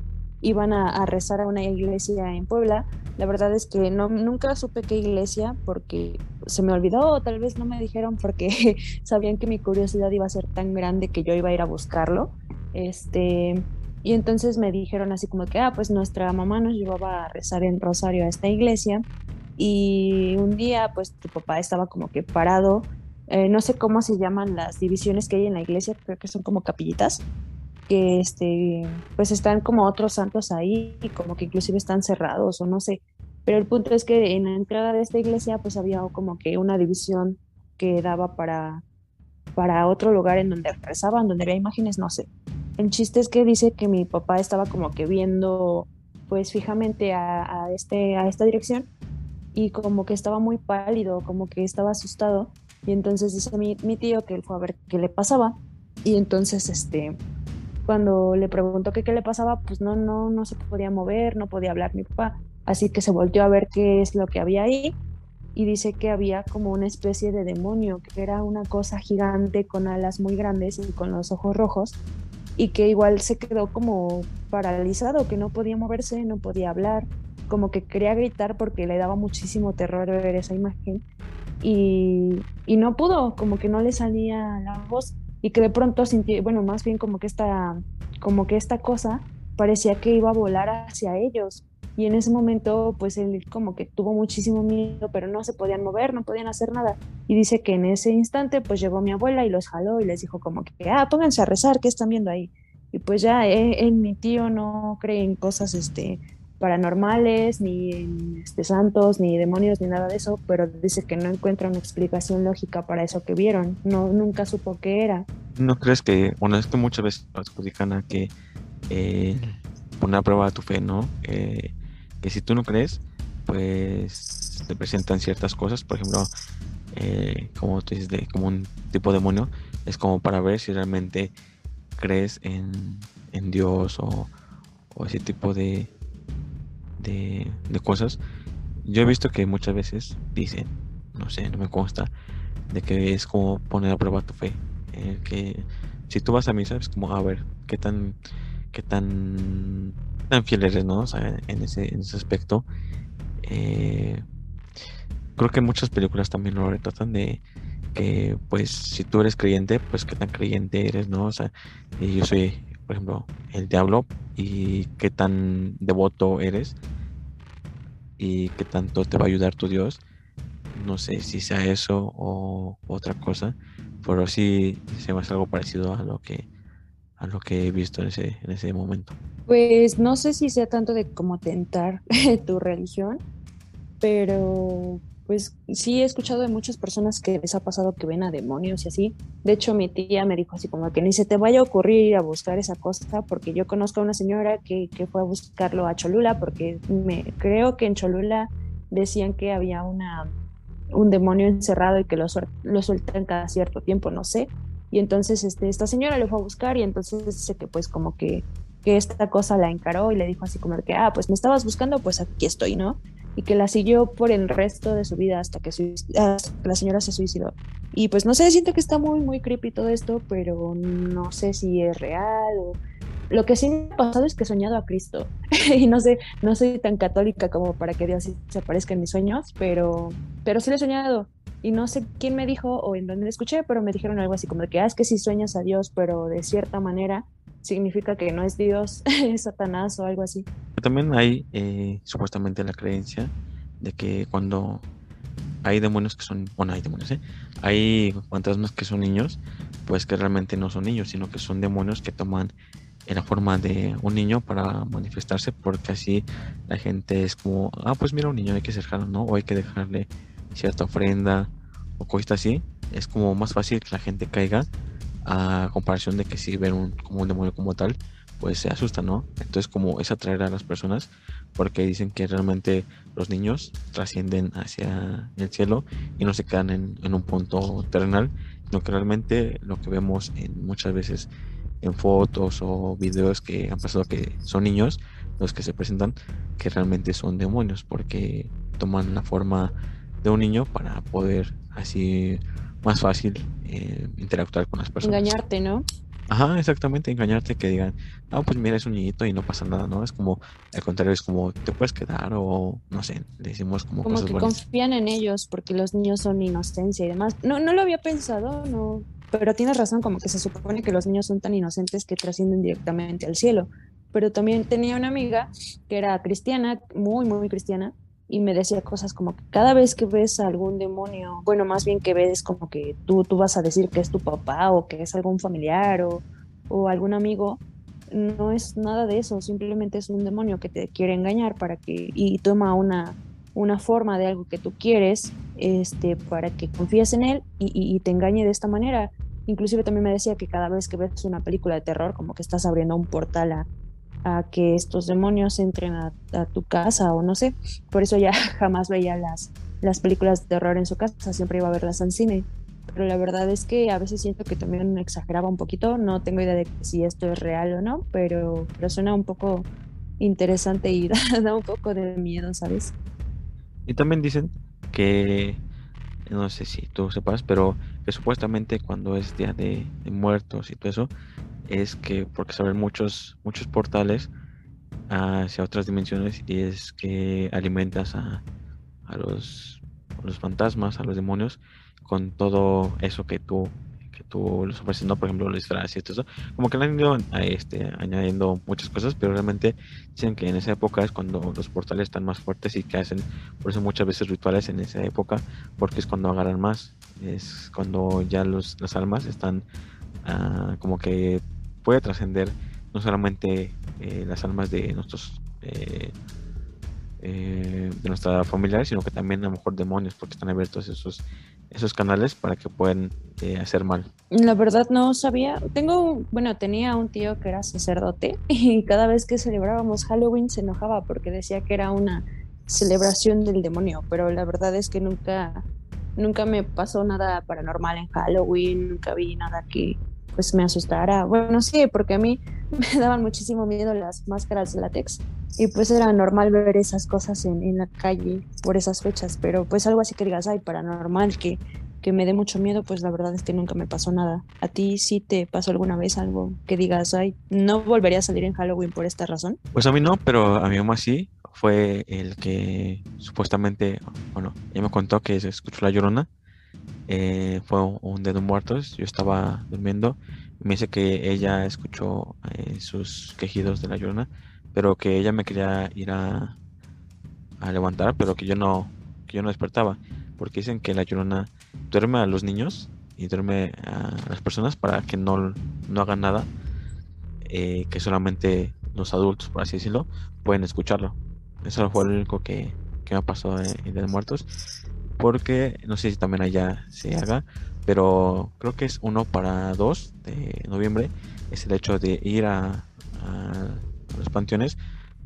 iban a, rezar a una iglesia en Puebla. La verdad es que no, nunca supe qué iglesia porque se me olvidó o tal vez no me dijeron porque (laughs) sabían que mi curiosidad iba a ser tan grande que yo iba a ir a buscarlo. Este, y entonces me dijeron así como que, ah, pues nuestra mamá nos llevaba a rezar en Rosario a esta iglesia. Y un día, pues tu papá estaba como que parado. Eh, no sé cómo se llaman las divisiones que hay en la iglesia, creo que son como capillitas que este, pues están como otros santos ahí como que inclusive están cerrados o no sé. Pero el punto es que en la entrada de esta iglesia pues había como que una división que daba para, para otro lugar en donde rezaban, donde había imágenes, no sé. El chiste es que dice que mi papá estaba como que viendo pues fijamente a, a, este, a esta dirección y como que estaba muy pálido, como que estaba asustado. Y entonces dice mi, mi tío que él fue a ver qué le pasaba. Y entonces este cuando le preguntó qué le pasaba, pues no, no, no se podía mover, no podía hablar mi papá. Así que se volvió a ver qué es lo que había ahí y dice que había como una especie de demonio, que era una cosa gigante con alas muy grandes y con los ojos rojos y que igual se quedó como paralizado, que no podía moverse, no podía hablar, como que quería gritar porque le daba muchísimo terror ver esa imagen y, y no pudo, como que no le salía la voz y que de pronto sintió, bueno, más bien como que esta, como que esta cosa parecía que iba a volar hacia ellos. Y en ese momento, pues él como que tuvo muchísimo miedo, pero no se podían mover, no podían hacer nada. Y dice que en ese instante, pues llegó mi abuela y los jaló y les dijo como que, ah, pónganse a rezar, ¿qué están viendo ahí? Y pues ya, eh, mi tío no cree en cosas, este, paranormales, ni este, santos, ni demonios, ni nada de eso, pero dice que no encuentra una explicación lógica para eso que vieron. No, nunca supo qué era. ¿No crees que, bueno, es que muchas veces adjudican a que eh, poner a prueba tu fe, ¿no? que si tú no crees, pues te presentan ciertas cosas, por ejemplo, eh, como tú dices, de, como un tipo de demonio, es como para ver si realmente crees en, en Dios o, o ese tipo de, de, cosas, yo he visto que muchas veces dicen, no sé, no me consta, de que es como poner a prueba tu fe. Eh, que si tú vas a misa, es como a ver qué tan, qué tan, tan fiel eres, ¿no? O sea, en ese, en ese aspecto. Eh, creo que muchas películas también lo retratan de que, pues, si tú eres creyente, pues qué tan creyente eres, ¿no? O sea, y yo soy por ejemplo, el diablo y qué tan devoto eres y qué tanto te va a ayudar tu Dios. No sé si sea eso o otra cosa, pero sí se me hace algo parecido a lo que a lo que he visto en ese, en ese momento. Pues no sé si sea tanto de como tentar (laughs) tu religión, pero pues sí he escuchado de muchas personas que les ha pasado que ven a demonios y así. De hecho, mi tía me dijo así como que ni se te vaya a ocurrir ir a buscar esa cosa, porque yo conozco a una señora que, fue a buscarlo a Cholula, porque me creo que en Cholula decían que había una, un demonio encerrado y que lo, lo sueltan cada cierto tiempo, no sé. Y entonces este, esta señora le fue a buscar y entonces dice que pues como que, que esta cosa la encaró y le dijo así como que, ah, pues me estabas buscando, pues aquí estoy, ¿no? Y que la siguió por el resto de su vida hasta que, la señora se suicidó. Y pues no sé, siento que está muy, muy creepy todo esto, pero no sé si es real lo que sí me ha pasado es que he soñado a Cristo. (laughs) y no sé, no soy tan católica como para que Dios se aparezca en mis sueños, pero, pero sí lo he soñado. Y no sé quién me dijo o en dónde lo escuché, pero me dijeron algo así como de que, ah, es que si sueñas a Dios, pero de cierta manera significa que no es Dios, (laughs) es Satanás o algo así. También hay eh, supuestamente la creencia de que cuando hay demonios que son, bueno, hay demonios, ¿eh? Hay fantasmas que son niños, pues que realmente no son niños, sino que son demonios que toman la forma de un niño para manifestarse, porque así la gente es como, ah, pues mira un niño, hay que acercarlo, ¿no? O hay que dejarle cierta ofrenda o cosas así. Es como más fácil que la gente caiga a comparación de que si ven un, como un demonio como tal, pues se asusta, ¿no? Entonces como es atraer a las personas porque dicen que realmente los niños trascienden hacia el cielo y no se quedan en, un punto terrenal, sino que realmente lo que vemos muchas veces en fotos o videos que han pasado que son niños los que se presentan que realmente son demonios porque toman la forma de un niño para poder así más fácil eh, interactuar con las personas. Engañarte, ¿no? Ajá, exactamente, engañarte que digan, no, pues mira, es un niñito y no pasa nada, ¿no? Es como, al contrario, es como, te puedes quedar o, no sé, le decimos como... Como que confían en ellos porque los niños son inocencia y demás. No, no lo había pensado, no, pero tienes razón, como que se supone que los niños son tan inocentes que trascienden directamente al cielo. Pero también tenía una amiga que era cristiana, muy, muy cristiana, y me decía cosas como que cada vez que ves a algún demonio, bueno, más bien que ves como que tú, tú vas a decir que es tu papá o que es algún familiar o, o algún amigo, no es nada de eso, simplemente es un demonio que te quiere engañar para que y toma una, una forma de algo que tú quieres este, para que confíes en él y, y, te engañe de esta manera. Inclusive también me decía que cada vez que ves una película de terror, como que estás abriendo un portal a, a que estos demonios entren a, tu casa o no sé. Por eso ya (laughs) jamás veía las, las películas de terror en su casa, siempre iba a verlas en cine. Pero la verdad es que a veces siento que también exageraba un poquito, no tengo idea de si esto es real o no, pero, pero suena un poco interesante y (laughs) da, un poco de miedo, ¿sabes? Y también dicen que, no sé si tú sepas, pero que supuestamente cuando es día de, de muertos y todo eso, es que porque se abren muchos, muchos portales hacia otras dimensiones y es que alimentas a, a, los, los fantasmas, a los demonios, con todo eso que tú que tú los ofreces. Por ejemplo, los disfraces y todo eso. Como que le han ido este, añadiendo muchas cosas, pero realmente dicen que en esa época es cuando los portales están más fuertes y que hacen, por eso muchas veces rituales en esa época, porque es cuando agarran más, es cuando ya los, las almas están uh, como que puede trascender no solamente eh, las almas de nuestros eh, eh, de nuestra familiares, sino que también a lo mejor demonios, porque están abiertos esos esos canales para que puedan hacer mal. La verdad no sabía. Tengo, bueno, tenía un tío que era sacerdote (laughs) y cada vez que celebrábamos Halloween se enojaba porque decía que era una celebración del demonio, pero la verdad es que nunca nunca me pasó nada paranormal en Halloween, nunca vi nada que pues me asustara. Bueno, sí, porque a mí (laughs) me daban muchísimo miedo las máscaras de látex y pues era normal ver esas cosas en, en la calle por esas fechas, pero pues algo así que digas, ay, paranormal, que, que me dé mucho miedo, pues la verdad es que nunca me pasó nada. ¿A ti sí te pasó alguna vez algo que digas, ay, no volvería a salir en Halloween por esta razón? Pues a mí no, pero a mi mamá sí. Fue el que supuestamente, bueno, ella me contó que se escuchó la llorona eh, fue un dedo muertos. Yo estaba durmiendo. Me dice que ella escuchó eh, sus quejidos de la llorona, pero que ella me quería ir a, a, levantar, pero que yo no, que yo no despertaba, porque dicen que la llorona duerme a los niños y duerme a las personas para que no, no hagan nada, eh, que solamente los adultos, por así decirlo, pueden escucharlo. Eso fue lo único que, que me pasó en, de Muertos porque no sé si también allá se haga, pero creo que es uno para dos de noviembre, es el hecho de ir a, los panteones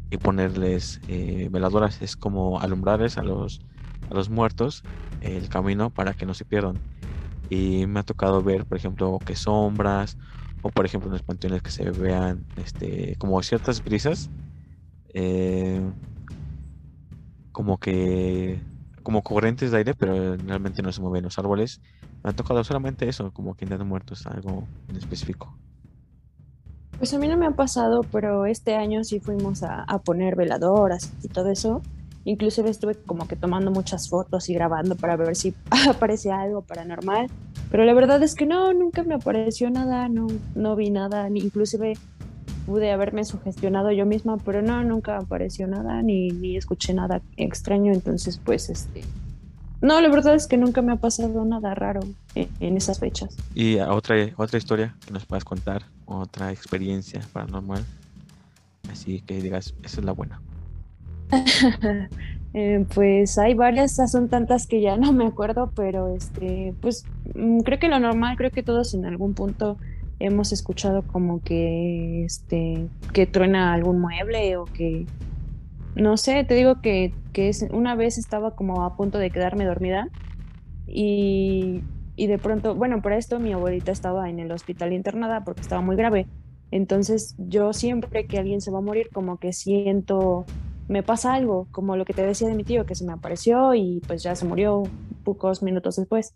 y ponerles eh, veladoras, es como alumbrarles a los, a los muertos el camino para que no se pierdan. y me ha tocado ver, por ejemplo, que sombras o por ejemplo en los panteones que se vean este como ciertas brisas eh, como que como corrientes de aire pero realmente no se mueven los árboles. Me ha tocado solamente eso como que de muertos algo en específico. Pues a mí no me ha pasado pero este año sí fuimos a poner veladoras y todo eso. Inclusive estuve como que tomando muchas fotos y grabando para ver si (laughs) aparecía algo paranormal. Pero la verdad es que no, nunca me apareció nada, no, no vi nada, ni inclusive pude haberme sugestionado yo misma, pero no, nunca apareció nada, ni, ni escuché nada extraño, entonces pues este... No, la verdad es que nunca me ha pasado nada raro en, en esas fechas. ¿Y otra, otra historia que nos puedas contar? ¿Otra experiencia paranormal? Así que digas, esa es la buena. (laughs) Eh, pues hay varias, son tantas que ya no me acuerdo, pero este, pues mm, creo que lo normal, creo que todos en algún punto hemos escuchado como que este, que truena algún mueble o que no sé, te digo que, que es, una vez estaba como a punto de quedarme dormida y, y de pronto, bueno, para esto mi abuelita estaba en el hospital internada porque estaba muy grave. Entonces yo siempre que alguien se va a morir como que siento me pasa algo, como lo que te decía de mi tío, que se me apareció y pues ya se murió pocos minutos después.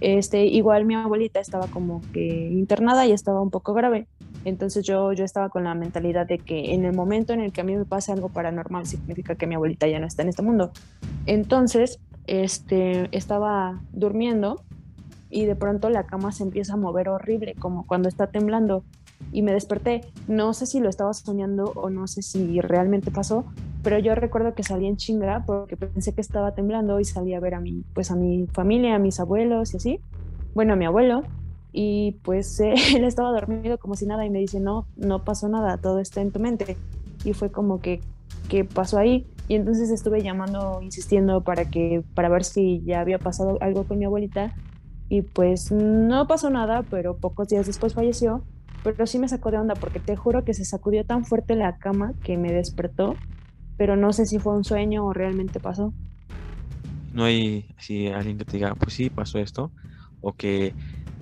Este, igual mi abuelita estaba como que internada y estaba un poco grave. Entonces yo, yo estaba con la mentalidad de que en el momento en el que a mí me pase algo paranormal significa que mi abuelita ya no está en este mundo. Entonces, este, estaba durmiendo y de pronto la cama se empieza a mover horrible, como cuando está temblando y me desperté. No sé si lo estaba soñando o no sé si realmente pasó, pero yo recuerdo que salí en chinga porque pensé que estaba temblando y salí a ver a mi, pues a mi familia, a mis abuelos y así. Bueno, a mi abuelo. Y pues (laughs) él estaba dormido como si nada y me dice, no, no pasó nada, todo está en tu mente. Y fue como que, ¿qué pasó ahí? Y entonces estuve llamando, insistiendo para, que, para ver si ya había pasado algo con mi abuelita. Y pues no pasó nada, pero pocos días después falleció pero sí me sacó de onda porque te juro que se sacudió tan fuerte la cama que me despertó, pero no sé si fue un sueño o realmente pasó. No hay así alguien que te diga, pues sí, pasó esto, o que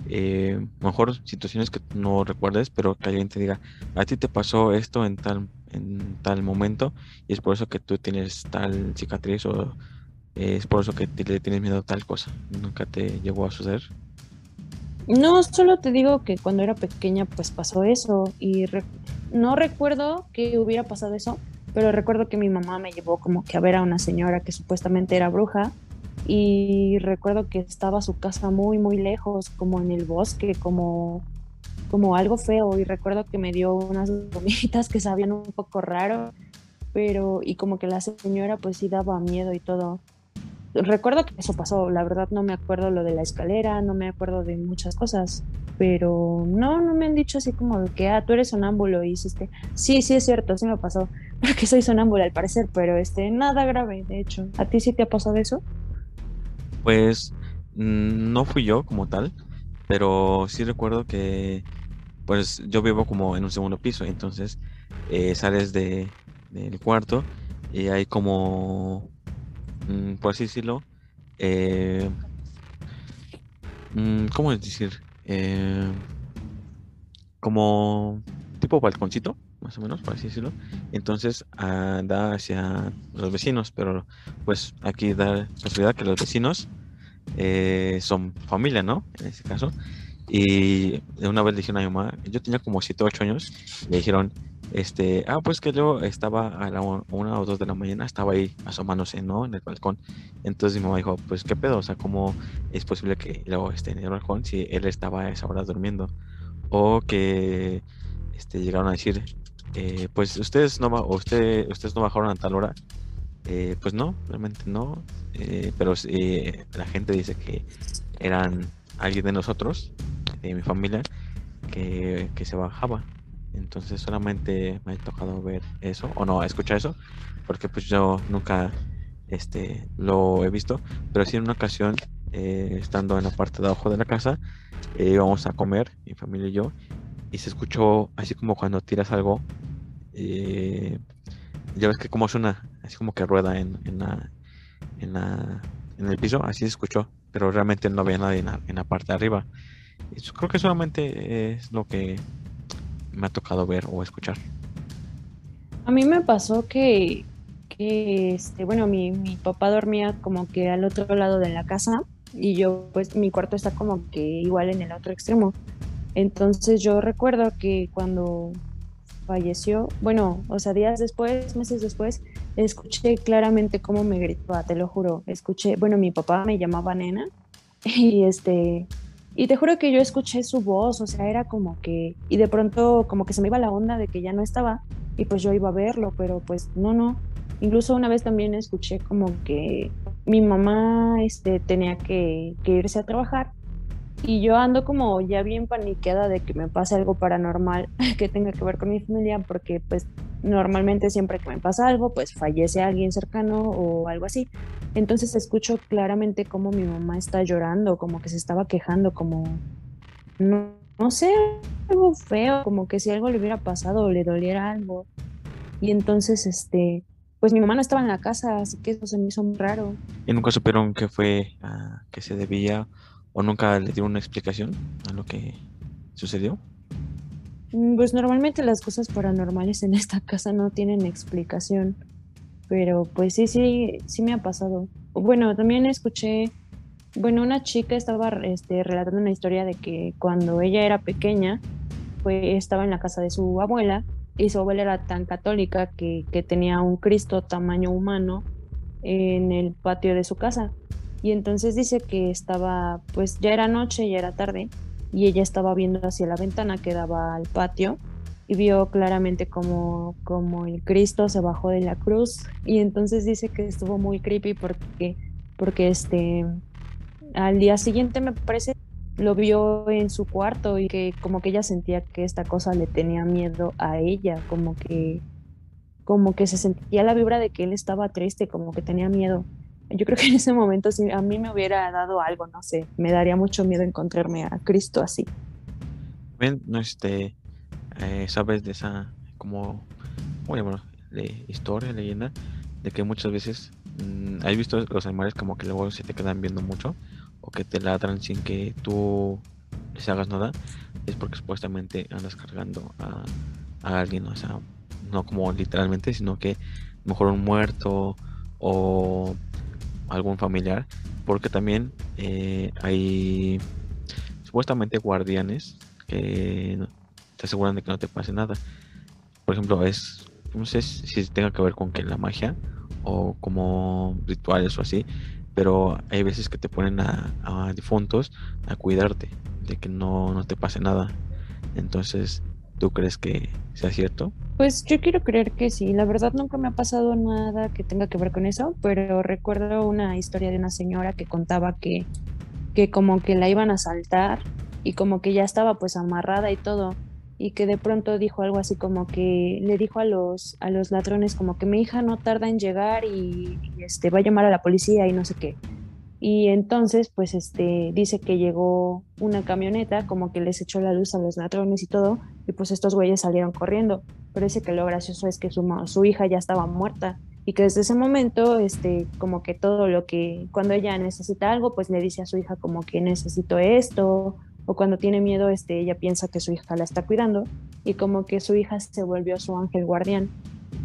eh, mejor situaciones que no recuerdes, pero que alguien te diga, a ti te pasó esto en tal, en tal momento y es por eso que tú tienes tal cicatriz o es por eso que le tienes miedo a tal cosa. ¿Nunca te llegó a suceder? No, solo te digo que cuando era pequeña pues pasó eso y no recuerdo que hubiera pasado eso, pero recuerdo que mi mamá me llevó como que a ver a una señora que supuestamente era bruja y recuerdo que estaba su casa muy muy lejos, como en el bosque, como como algo feo y recuerdo que me dio unas gomitas que sabían un poco raro, pero y como que la señora pues sí daba miedo y todo recuerdo que eso pasó, la verdad no me acuerdo lo de la escalera, no me acuerdo de muchas cosas, pero no, no me han dicho así como que, ah, tú eres sonámbulo y hiciste, sí, sí es cierto, sí me pasó, (laughs) porque soy sonámbula al parecer, pero este, nada grave, de hecho, ¿a ti sí te ha pasado eso? Pues mm, no fui yo como tal, pero sí recuerdo que, pues yo vivo como en un segundo piso, entonces eh, sales de, del cuarto y hay como Mm, por así decirlo, eh, mm, ¿cómo decir? Eh, como tipo balconcito, más o menos, por así decirlo. Entonces ah, da hacia los vecinos, pero pues aquí da la casualidad que los vecinos eh, son familia, ¿no? En este caso. Y una vez le dijeron a mi mamá, yo tenía como 7 o 8 años, le dijeron, este, ah, pues que yo estaba a la una o dos de la mañana, estaba ahí asomándose, ¿no? En el balcón. Entonces mi mamá dijo, pues qué pedo, o sea, ¿cómo es posible que luego esté en el balcón si él estaba a esa hora durmiendo? O que este, llegaron a decir, eh, pues ustedes no, usted, ustedes no bajaron a tal hora. Eh, pues no, realmente no. Eh, pero la gente dice que eran alguien de nosotros, de mi familia, que, que se bajaba. Entonces solamente me ha tocado ver eso, o no, escuchar eso, porque pues yo nunca este, lo he visto, pero sí en una ocasión, eh, estando en la parte de abajo de la casa, eh, íbamos a comer, mi familia y yo, y se escuchó así como cuando tiras algo, eh, ya ves que como suena, así como que rueda en, en, la, en, la, en el piso, así se escuchó, pero realmente no había nadie en la, parte de arriba. Eso creo que solamente es lo que me ha tocado ver o escuchar. A mí me pasó que, que este, bueno, mi, mi papá dormía como que al otro lado de la casa y yo, pues, mi cuarto está como que igual en el otro extremo. Entonces yo recuerdo que cuando falleció, bueno, o sea, días después, meses después, escuché claramente cómo me gritaba, te lo juro. Escuché, bueno, mi papá me llamaba nena (laughs) y este, y te juro que yo escuché su voz, o sea, era como que, y de pronto como que se me iba la onda de que ya no estaba y pues yo iba a verlo, pero pues no, no. Incluso una vez también escuché como que mi mamá este, tenía que, que irse a trabajar y yo ando como ya bien paniqueada de que me pase algo paranormal (laughs) que tenga que ver con mi familia, porque pues normalmente siempre que me pasa algo, pues fallece alguien cercano o algo así. Entonces escucho claramente cómo mi mamá está llorando, como que se estaba quejando, como, no, no sé, algo feo, como que si algo le hubiera pasado o le doliera algo. Y entonces, este, pues mi mamá no estaba en la casa, así que eso se me hizo muy raro. ¿Y nunca supieron qué fue, a qué se debía ¿O nunca le dieron una explicación a lo que sucedió? Mm, pues normalmente las cosas paranormales en esta casa no tienen explicación, pero pues sí, sí, sí me ha pasado. Bueno, también escuché, bueno, una chica estaba este, relatando una historia de que cuando ella era pequeña, pues estaba en la casa de su abuela y su abuela era tan católica que, que tenía un Cristo tamaño humano en el patio de su casa y entonces dice que estaba, pues ya era noche, ya era tarde, y ella estaba viendo hacia la ventana que daba al patio y vio claramente como, como el Cristo se bajó de la cruz y entonces dice que estuvo muy creepy porque, porque este, al día siguiente me parece lo vio en su cuarto y que como que ella sentía que esta cosa le tenía miedo a ella, como que como que se sentía la vibra de que él estaba triste, como que tenía miedo. Yo creo que en ese momento si a mí me hubiera dado algo, no sé, me daría mucho miedo encontrarme a Cristo así. No este, eh, sabes de esa como, bueno, de historia, leyenda, de que muchas veces mm, has visto los animales como que luego se te quedan viendo mucho o que te ladran sin que tú les hagas nada, es porque supuestamente andas cargando a, a alguien, o sea, no como literalmente, sino que mejor un muerto o algún familiar, porque también eh, hay supuestamente guardianes que te aseguran de que no te pase nada. Por ejemplo, es, no sé si tenga que ver con que la magia o como rituales o así, pero hay veces que te ponen a, a difuntos a cuidarte de que no, no te pase nada. Entonces, ¿Tú crees que sea cierto? Pues yo quiero creer que sí. La verdad nunca me ha pasado nada que tenga que ver con eso, pero recuerdo una historia de una señora que contaba que, que como que la iban a saltar y como que ya estaba pues amarrada y todo y que de pronto dijo algo así como que le dijo a los a los ladrones como que mi hija no tarda en llegar y, y este va a llamar a la policía y no sé qué. Y entonces, pues, este, dice que llegó una camioneta, como que les echó la luz a los ladrones y todo, y pues estos güeyes salieron corriendo. Pero dice que lo gracioso es que su, su hija ya estaba muerta y que desde ese momento, este, como que todo lo que, cuando ella necesita algo, pues le dice a su hija como que necesito esto, o cuando tiene miedo, este, ella piensa que su hija la está cuidando, y como que su hija se volvió su ángel guardián.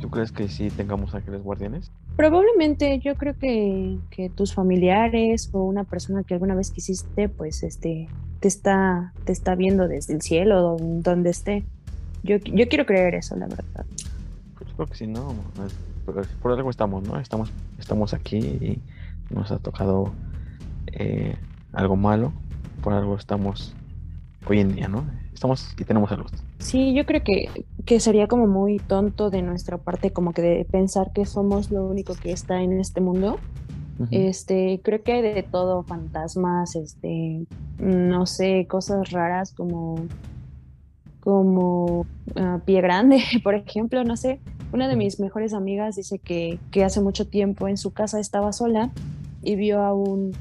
¿Tú crees que sí tengamos ángeles guardianes? Probablemente yo creo que, que, tus familiares o una persona que alguna vez quisiste, pues este, te está, te está viendo desde el cielo, donde esté. Yo, yo quiero creer eso, la verdad. Pues creo que sí, no. Por, algo estamos, ¿no? Estamos, estamos aquí y nos ha tocado eh, algo malo. Por algo estamos hoy en día, ¿no? Estamos y tenemos salud. Sí, yo creo que, que sería como muy tonto de nuestra parte como que de pensar que somos lo único que está en este mundo. Este, creo que hay de todo, fantasmas, este, no sé, cosas raras como como ah, pie grande, (laughs) por ejemplo, no sé. Una de mis mejores amigas dice que, que hace mucho tiempo en su casa estaba sola y vio a un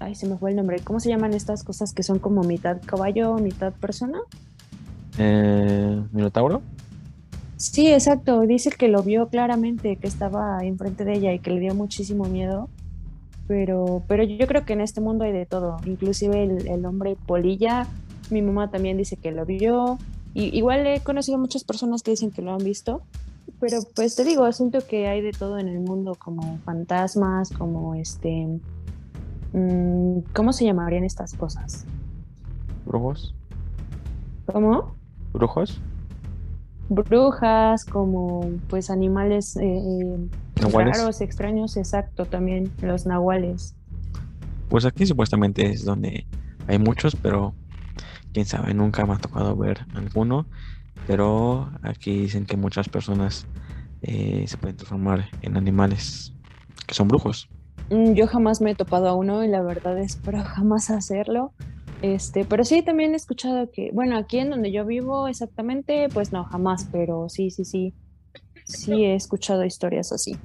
ay, se me fue el nombre. ¿Cómo se llaman estas cosas que son como mitad caballo, mitad persona? Eh, ¿Minotauro? Sí, exacto. Dice que lo vio claramente, que estaba enfrente de ella y que le dio muchísimo miedo. pero, pero yo creo que en este mundo hay de todo, inclusive el, hombre polilla, mi mamá también dice que lo vio, y, igual he conocido muchas personas que dicen que lo han visto, pero pues te digo, siento que hay de todo en el mundo, como fantasmas, como este, mm, ¿cómo se llamarían estas cosas? Brujos. ¿Cómo? Brujos. Brujas, como pues animales eh, eh raros, extraños, exacto, también los nahuales. Pues aquí supuestamente es donde hay muchos, pero quién sabe, nunca me ha tocado ver alguno. Pero aquí dicen que muchas personas eh, se pueden transformar en animales que son brujos. Mm, yo jamás me he topado a uno y la verdad espero jamás hacerlo. Este, pero sí, también he escuchado que, bueno, aquí en donde yo vivo exactamente, pues no, jamás, pero sí, sí, sí, sí he escuchado historias así.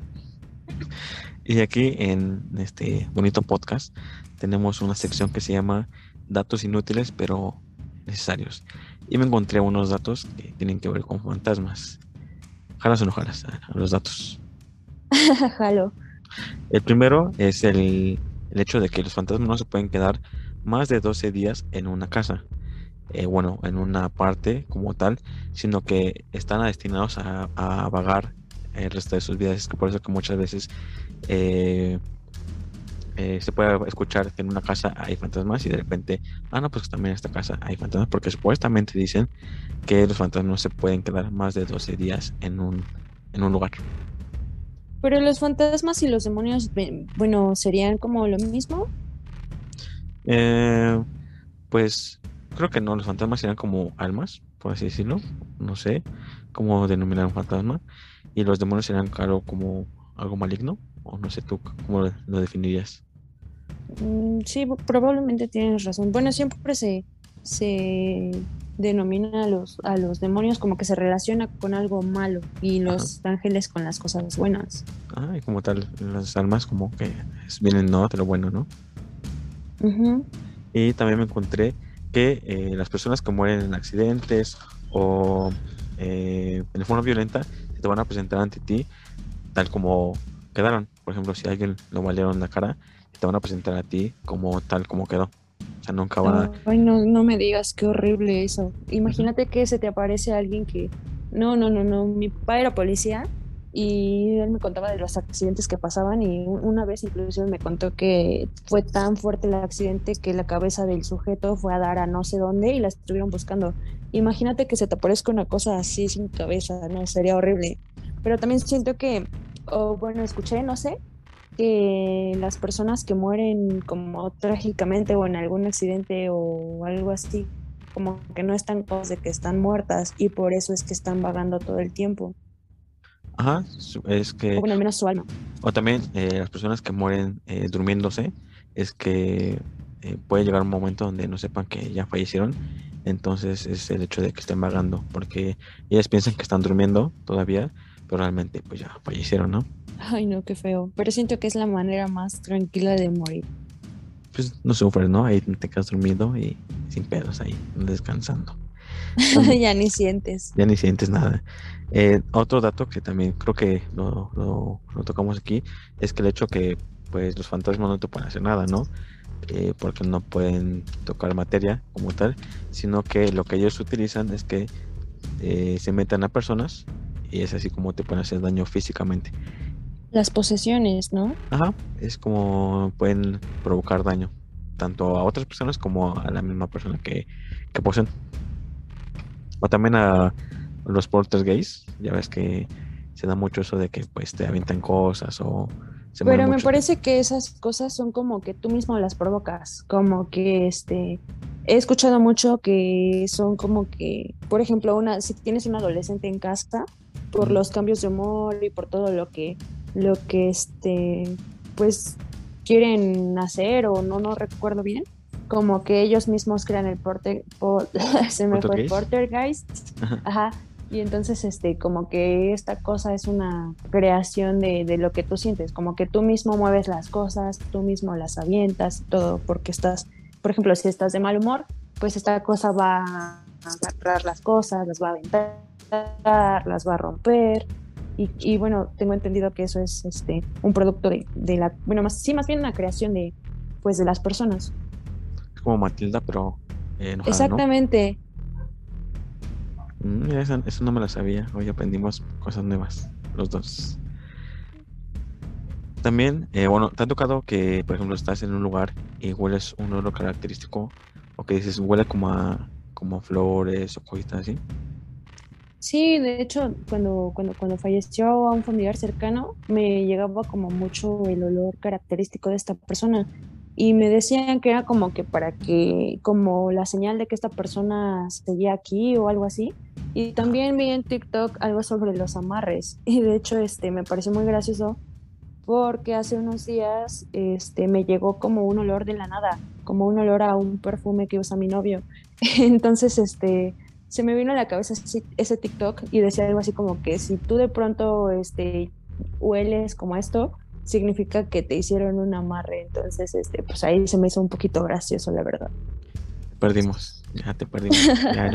Y aquí en este bonito podcast tenemos una sección que se llama datos inútiles pero necesarios. Y me encontré unos datos que tienen que ver con fantasmas. ¿Jalas o no jalas a los datos? (laughs) Jalo. El primero es el, el hecho de que los fantasmas no se pueden quedar más de 12 días en una casa. Eh, bueno, en una parte como tal, sino que están destinados a, vagar el resto de sus vidas. Es que por eso que muchas veces eh, eh, se puede escuchar que en una casa hay fantasmas y de repente, ah, no, pues también en esta casa hay fantasmas, porque supuestamente dicen que los fantasmas se pueden quedar más de 12 días en un, en un lugar. Pero los fantasmas y los demonios, bueno, serían como lo mismo. Eh, pues creo que no, los fantasmas serían como almas, por así decirlo. No sé cómo denominar un fantasma. Y los demonios serían algo como algo maligno. O no sé tú cómo lo definirías. Mm, sí, probablemente tienes razón. Bueno, siempre se, se denomina a los, a los demonios como que se relaciona con algo malo y los ángeles con las cosas buenas. Ah, y como tal, las almas como que vienen no de lo bueno, ¿no? Y también me encontré que eh, las personas que mueren en accidentes o eh, en forma violenta se te van a presentar ante ti tal como quedaron. Por ejemplo, si alguien lo valieron la cara, te van a presentar a ti como tal como quedó. O sea, nunca van a... Ay, no, no me digas, qué horrible eso. Imagínate que se te aparece alguien que... No, no, no, no. Mi papá era policía y él me contaba de los accidentes que pasaban y una vez incluso me contó que fue tan fuerte el accidente que la cabeza del sujeto fue a dar a no sé dónde y la estuvieron buscando. Imagínate que se te aparezca una cosa así sin cabeza, no, sería horrible. Pero también siento que, o bueno, escuché, no sé, que las personas que mueren como trágicamente o en algún accidente o algo así, como que no están cosas de que están muertas y por eso es que están vagando todo el tiempo. Ajá, es que... O al menos su alma. O también eh, las personas que mueren eh, durmiéndose, es que eh, puede llegar un momento donde no sepan que ya fallecieron. Entonces es el hecho de que estén vagando, porque ellas piensan que están durmiendo todavía, pero realmente pues ya fallecieron, ¿no? Ay, no, qué feo. Pero siento que es la manera más tranquila de morir. Pues no sufres, ¿no? Ahí te quedas dormido y sin pedos ahí, descansando. (laughs) ya ni sientes. Ya ni sientes nada. Eh, otro dato que también creo que lo, lo, tocamos aquí es que el hecho que pues los fantasmas no te pueden hacer nada, ¿no? Eh, porque no pueden tocar materia como tal, sino que lo que ellos utilizan es que eh, se metan a personas y es así como te pueden hacer daño físicamente. Las posesiones, ¿no? Ajá, es como pueden provocar daño, tanto a otras personas como a la misma persona que, que poseen. O también a los porters gays, ya ves que se da mucho eso de que pues te avientan cosas o... Se Pero me parece que esas cosas son como que tú mismo las provocas, como que este... He escuchado mucho que son como que, por ejemplo, una si tienes un adolescente en casa, por los cambios de humor y por todo lo que, lo que este, pues quieren hacer o no, no recuerdo bien, como que ellos mismos crean el porter, (laughs) se me fue Portergeist, ajá, y entonces este como que esta cosa es una creación de, de, lo que tú sientes, como que tú mismo mueves las cosas, tú mismo las avientas, todo porque estás, por ejemplo, si estás de mal humor, pues esta cosa va a agarrar las cosas, las va a aventar, las va a romper, Y, bueno, tengo entendido que eso es este un producto de, de, la, bueno, más, sí, más bien una creación de, pues, de las personas. Es como Matilda, pero Exactamente. Mm, eso, no me lo sabía. Hoy aprendimos cosas nuevas, los dos. También, eh, bueno, ¿te ha tocado que, por ejemplo, estás en un lugar y hueles un olor característico o que dices huele como a, como flores o cositas así? Sí, de hecho, cuando, cuando, cuando falleció a un familiar cercano, me llegaba como mucho el olor característico de esta persona y me decían que era como que para que, como la señal de que esta persona seguía aquí o algo así. Y también vi en TikTok algo sobre los amarres (laughs) y de hecho este me pareció muy gracioso porque hace unos días este, me llegó como un olor de la nada, como un olor a un perfume que usa mi novio. (laughs) Entonces, este, se me vino a la cabeza ese, TikTok y decía algo así como que si tú de pronto este, hueles como esto, significa que te hicieron un amarre. Entonces, este, pues ahí se me hizo un poquito gracioso, la verdad. Perdimos, ya te perdimos, ya.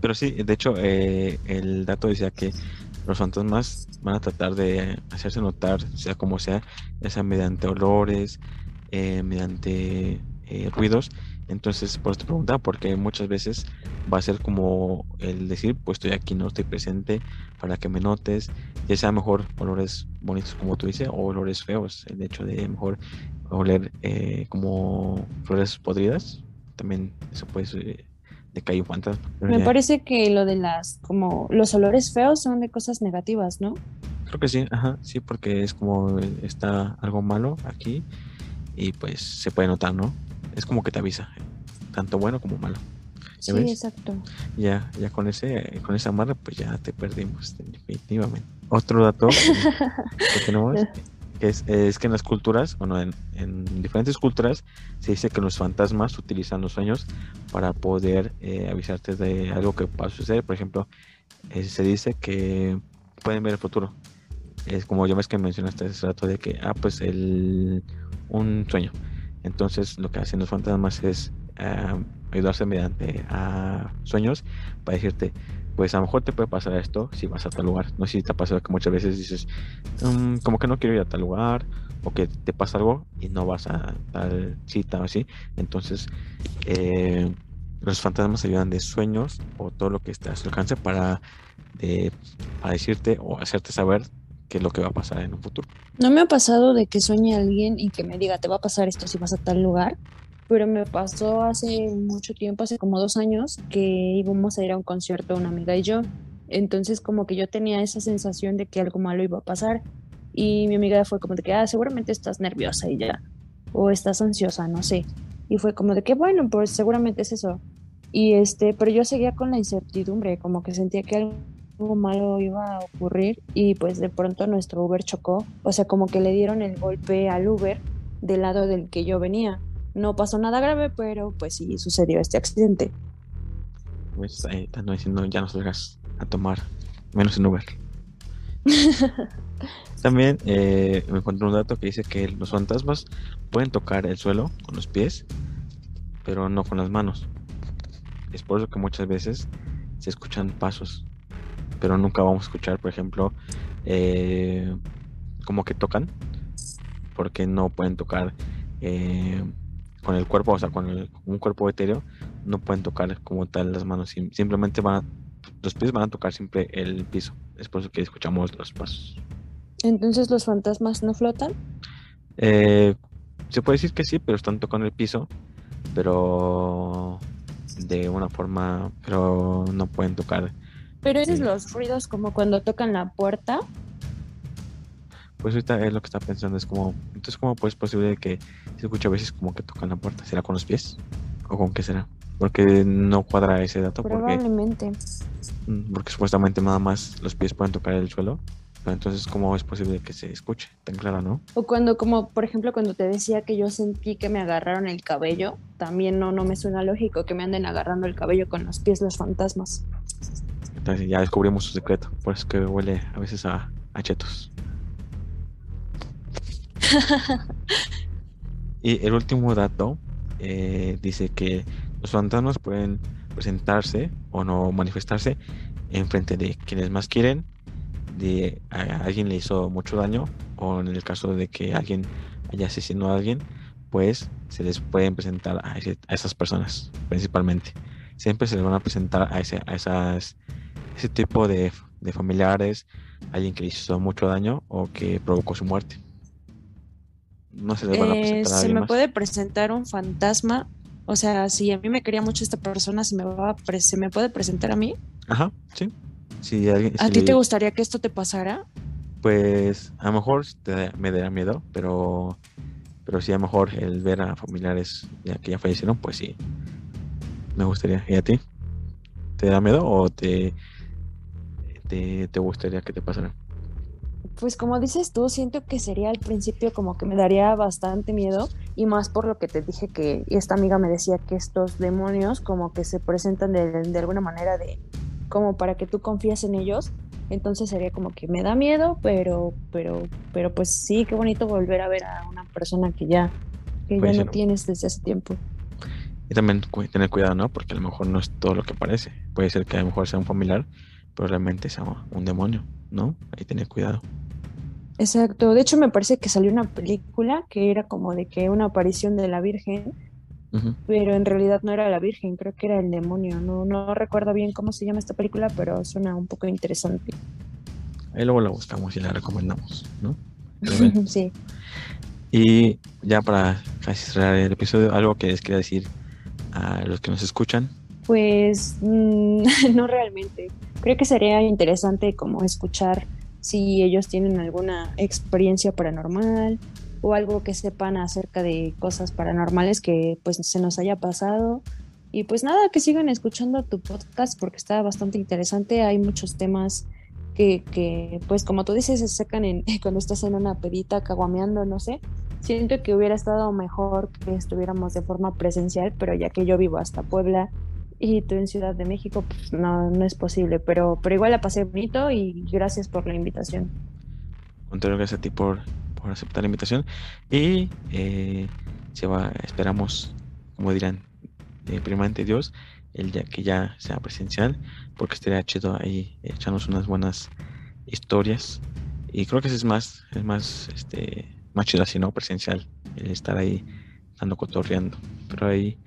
Pero sí, de hecho, eh, el dato decía que los fantasmas van a tratar de hacerse notar, sea como sea, ya sea mediante olores, eh, mediante eh, ruidos. Entonces, por esto preguntaba, porque muchas veces va a ser como el decir, pues estoy aquí, no estoy presente, para que me notes, ya sea mejor olores bonitos, como tú dices, o olores feos. El hecho de mejor oler eh, como flores podridas, también eso puede de que hay un fantasma. Me parece que lo de las, como los olores feos son de cosas negativas, ¿no? Creo que sí, ajá, sí, porque es como está algo malo aquí y pues se puede notar, ¿no? Es como que te avisa, tanto bueno como malo. Sí, exacto. Ya, ya con ese, con esa amarra, pues ya te perdimos, definitivamente. Otro dato (laughs) que tenemos es, es, que en las culturas, bueno, en, en, diferentes culturas se dice que los fantasmas utilizan los sueños para poder eh, avisarte de algo que va a suceder. Por ejemplo, eh, se dice que pueden ver el futuro. Es como yo ves que mencionaste hace rato de que, ah, pues el, un sueño. Entonces lo que hacen los fantasmas es ah, ayudarse mediante a sueños para decirte, pues a lo mejor te puede pasar esto si vas a tal lugar. No sé si te ha pasado que muchas veces dices, mm, como que no quiero ir a tal lugar, o que te pasa algo y no vas a tal cita o así. Entonces, eh, los fantasmas ayudan de sueños o todo lo que esté a su alcance para, para decirte o hacerte saber qué es lo que va a pasar en un futuro. No me ha pasado de que sueñe alguien y que me diga, te va a pasar esto si vas a tal lugar, pero me pasó hace mucho tiempo, hace como dos años, que íbamos a ir a un concierto una amiga y yo. Entonces como que yo tenía esa sensación de que algo malo iba a pasar y mi amiga fue como de que, ah, seguramente estás nerviosa y ya, o estás ansiosa, no sé. Y fue como de que, bueno, pues seguramente es eso. Y este, pero yo seguía con la incertidumbre, como que sentía que algo malo iba a ocurrir y pues de pronto nuestro Uber chocó, o sea, como que le dieron el golpe al Uber del lado del que yo venía. No pasó nada grave, pero pues sí sucedió este accidente. Pues ahí están diciendo ya no salgas a tomar, menos en Uber. (laughs) También eh, me encontré un dato que dice que los fantasmas pueden tocar el suelo con los pies, pero no con las manos. Es por eso que muchas veces se escuchan pasos, pero nunca vamos a escuchar, por ejemplo, eh, como que tocan, porque no pueden tocar eh, con el cuerpo, o sea, con un cuerpo etéreo, no pueden tocar como tal las manos, simplemente van los pies van a tocar siempre el piso. Es por eso que escuchamos los pasos. Entonces, ¿los fantasmas no flotan? Eh, se puede decir que sí, pero están tocando el piso, pero de una forma, pero no pueden tocar. Pero esos los ruidos como cuando tocan la puerta. Pues ahorita es lo que está pensando, es como, entonces cómo pues es posible que se escuche a veces como que tocan la puerta, ¿será con los pies? ¿O con qué será? Porque no cuadra ese dato. Probablemente. Porque, mm, porque supuestamente nada más los pies pueden tocar el suelo. Pero entonces, ¿cómo es posible que se escuche tan claro, no? O cuando, como por ejemplo, cuando te decía que yo sentí que me agarraron el cabello, también no, no me suena lógico que me anden agarrando el cabello con los pies los fantasmas. Entonces ya descubrimos su secreto, por eso que huele a veces a, a chetos. (laughs) y el último dato eh, dice que los fantasmas pueden presentarse o no manifestarse en frente de quienes más quieren, de alguien le hizo mucho daño o en el caso de que alguien haya asesinado a alguien, pues se les pueden presentar a, a esas personas principalmente. Siempre se les van a presentar a, ese, a esas, ese tipo de, de familiares, alguien que le hizo mucho daño o que provocó su muerte. No se les van a eh, presentar a Se me puede presentar un fantasma. O sea, si a mí me quería mucho esta persona, ¿se me, va ¿se me puede presentar a mí? Ajá, sí. ¿A ti te gustaría que esto te pasara? Pues a lo mejor me daría miedo, pero, pero sí a lo mejor el ver a familiares ya que ya fallecieron, pues sí, me gustaría. ¿Y a ti? ¿Te da miedo o te, te, te gustaría que te pasara? Pues como dices tú, siento que sería al principio como que me daría bastante miedo y más por lo que te dije que esta amiga me decía que estos demonios como que se presentan de, de alguna manera de como para que tú confíes en ellos. Entonces sería como que me da miedo, pero, pero, pero pues sí, qué bonito volver a ver a una persona que ya, que ya no tienes desde hace tiempo. Y también tener cuidado, ¿no? Porque a lo mejor no es todo lo que parece. Puede ser que a lo mejor sea un familiar, pero realmente sea un demonio, ¿no? Ahí tener cuidado. Exacto. De hecho, me parece que salió una película que era como de que una aparición de la Virgen pero en realidad no era la Virgen, creo que era el demonio. No, no recuerdo bien cómo se llama esta película, pero suena un poco interesante. Ahí luego la buscamos y la recomendamos, ¿no? (laughs) sí. Y ya para casi cerrar el episodio, algo que les quería decir a los que nos escuchan. Pues mm, (laughs) no realmente. Creo que sería interesante como escuchar si ellos tienen alguna experiencia paranormal o algo que sepan acerca de cosas paranormales que pues se nos haya pasado. Y pues nada, que sigan escuchando tu podcast porque está bastante interesante. Hay muchos temas que, que pues como tú dices, se sacan en, (laughs) cuando estás en una pedita caguameando, no sé. Siento que hubiera estado mejor que estuviéramos de forma presencial, pero ya que yo vivo hasta Puebla y tú en Ciudad de México, pues no, no es posible. Pero, pero igual la pasé bonito y gracias por la invitación. Muchas gracias a ti por por aceptar la invitación. Y eh, se va, esperamos, como dirán, primeramente Dios, el día que ya sea presencial, porque estaría chido ahí echarnos unas buenas historias. Y creo que es más, es más, este, más chido así, ¿no? Presencial, el estar ahí dando cotorreando. Pero ahí,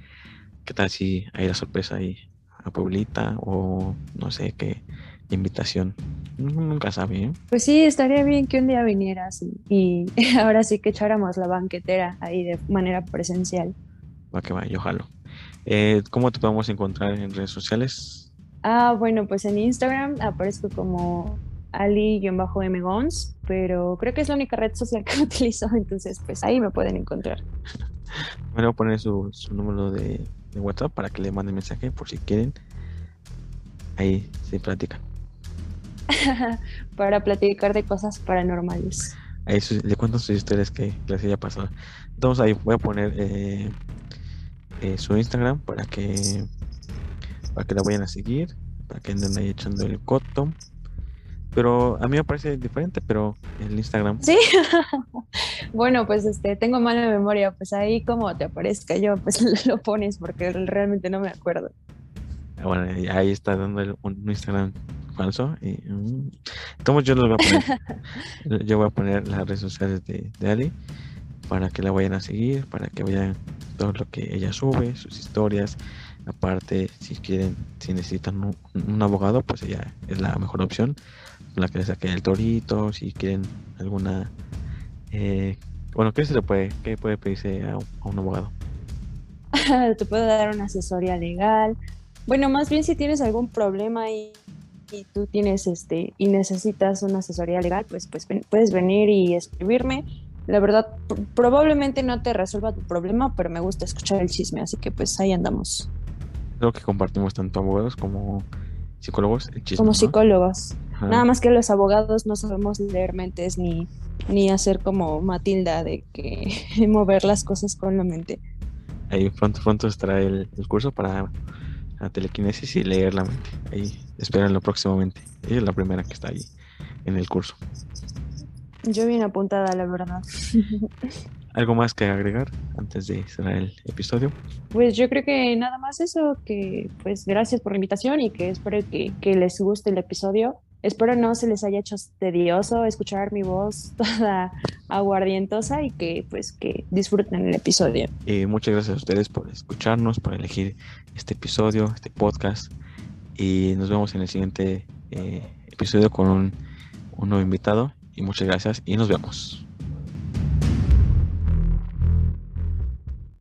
¿qué tal si hay la sorpresa ahí a Pueblita o no sé qué invitación? Nunca sabe. ¿eh? Pues sí, estaría bien que un día vinieras y, (laughs) ahora sí que echáramos la banquetera ahí de manera presencial. Va que va, yo jalo. Eh, ¿Cómo te podemos encontrar en redes sociales? Ah, bueno, pues en Instagram aparezco como ali-mgons, pero creo que es la única red social (laughs) que utilizo, entonces pues ahí me pueden encontrar. (laughs) Me voy a poner su, número de, de, WhatsApp para que le manden mensaje por si quieren. Ahí se platican. (laughs) para platicar de cosas paranormales. Ahí le cuento sus historias que les haya pasado. Entonces ahí voy a poner eh, eh, su Instagram para que para que la vayan a seguir, para que anden ahí echando el coto. Pero a mí me parece diferente, pero el Instagram. Sí. (laughs) bueno, pues este, tengo mala memoria, pues ahí como te aparezca yo, pues (laughs) lo pones porque realmente no me acuerdo. Ah, bueno, ahí está dando un Instagram falso. Y, mm, yo voy a poner, (laughs) yo voy a poner las redes sociales de, de, Ali para que la vayan a seguir, para que vean todo lo que ella sube, sus historias. Aparte, si quieren, si necesitan un, abogado, pues ella es la mejor opción. La que le saquen el torito, si quieren alguna... Eh, bueno, ¿qué se le puede, qué puede pedirse a, a un abogado? (laughs) Te puedo dar una asesoría legal. Bueno, más bien si tienes algún problema y y tú tienes este y necesitas una asesoría legal, pues, pues puedes venir y escribirme. La verdad, probablemente no te resuelva tu problema, pero me gusta escuchar el chisme, así que pues ahí andamos. Creo que compartimos tanto abogados como psicólogos el chisme. Como psicólogos. Nada más que los abogados no sabemos leer mentes ni, ni hacer como Matilda de que (laughs) mover las cosas con la mente. Ahí pronto, pronto estará el, el curso para la telequinesis y leer la mente. Ahí espérenlo próximamente. Ella es la primera que está ahí en el curso. Yo bien apuntada, la verdad. (laughs) ¿Algo más que agregar antes de cerrar el episodio? Pues yo creo que nada más eso, que pues gracias por la invitación y que espero que, que les guste el episodio espero no se les haya hecho tedioso escuchar mi voz (laughs) toda aguardientosa y que pues que disfruten el episodio. Y muchas gracias a ustedes por escucharnos, por elegir este episodio, este podcast. Y nos vemos en el siguiente eh, episodio con un, un nuevo invitado. Y muchas gracias y nos vemos.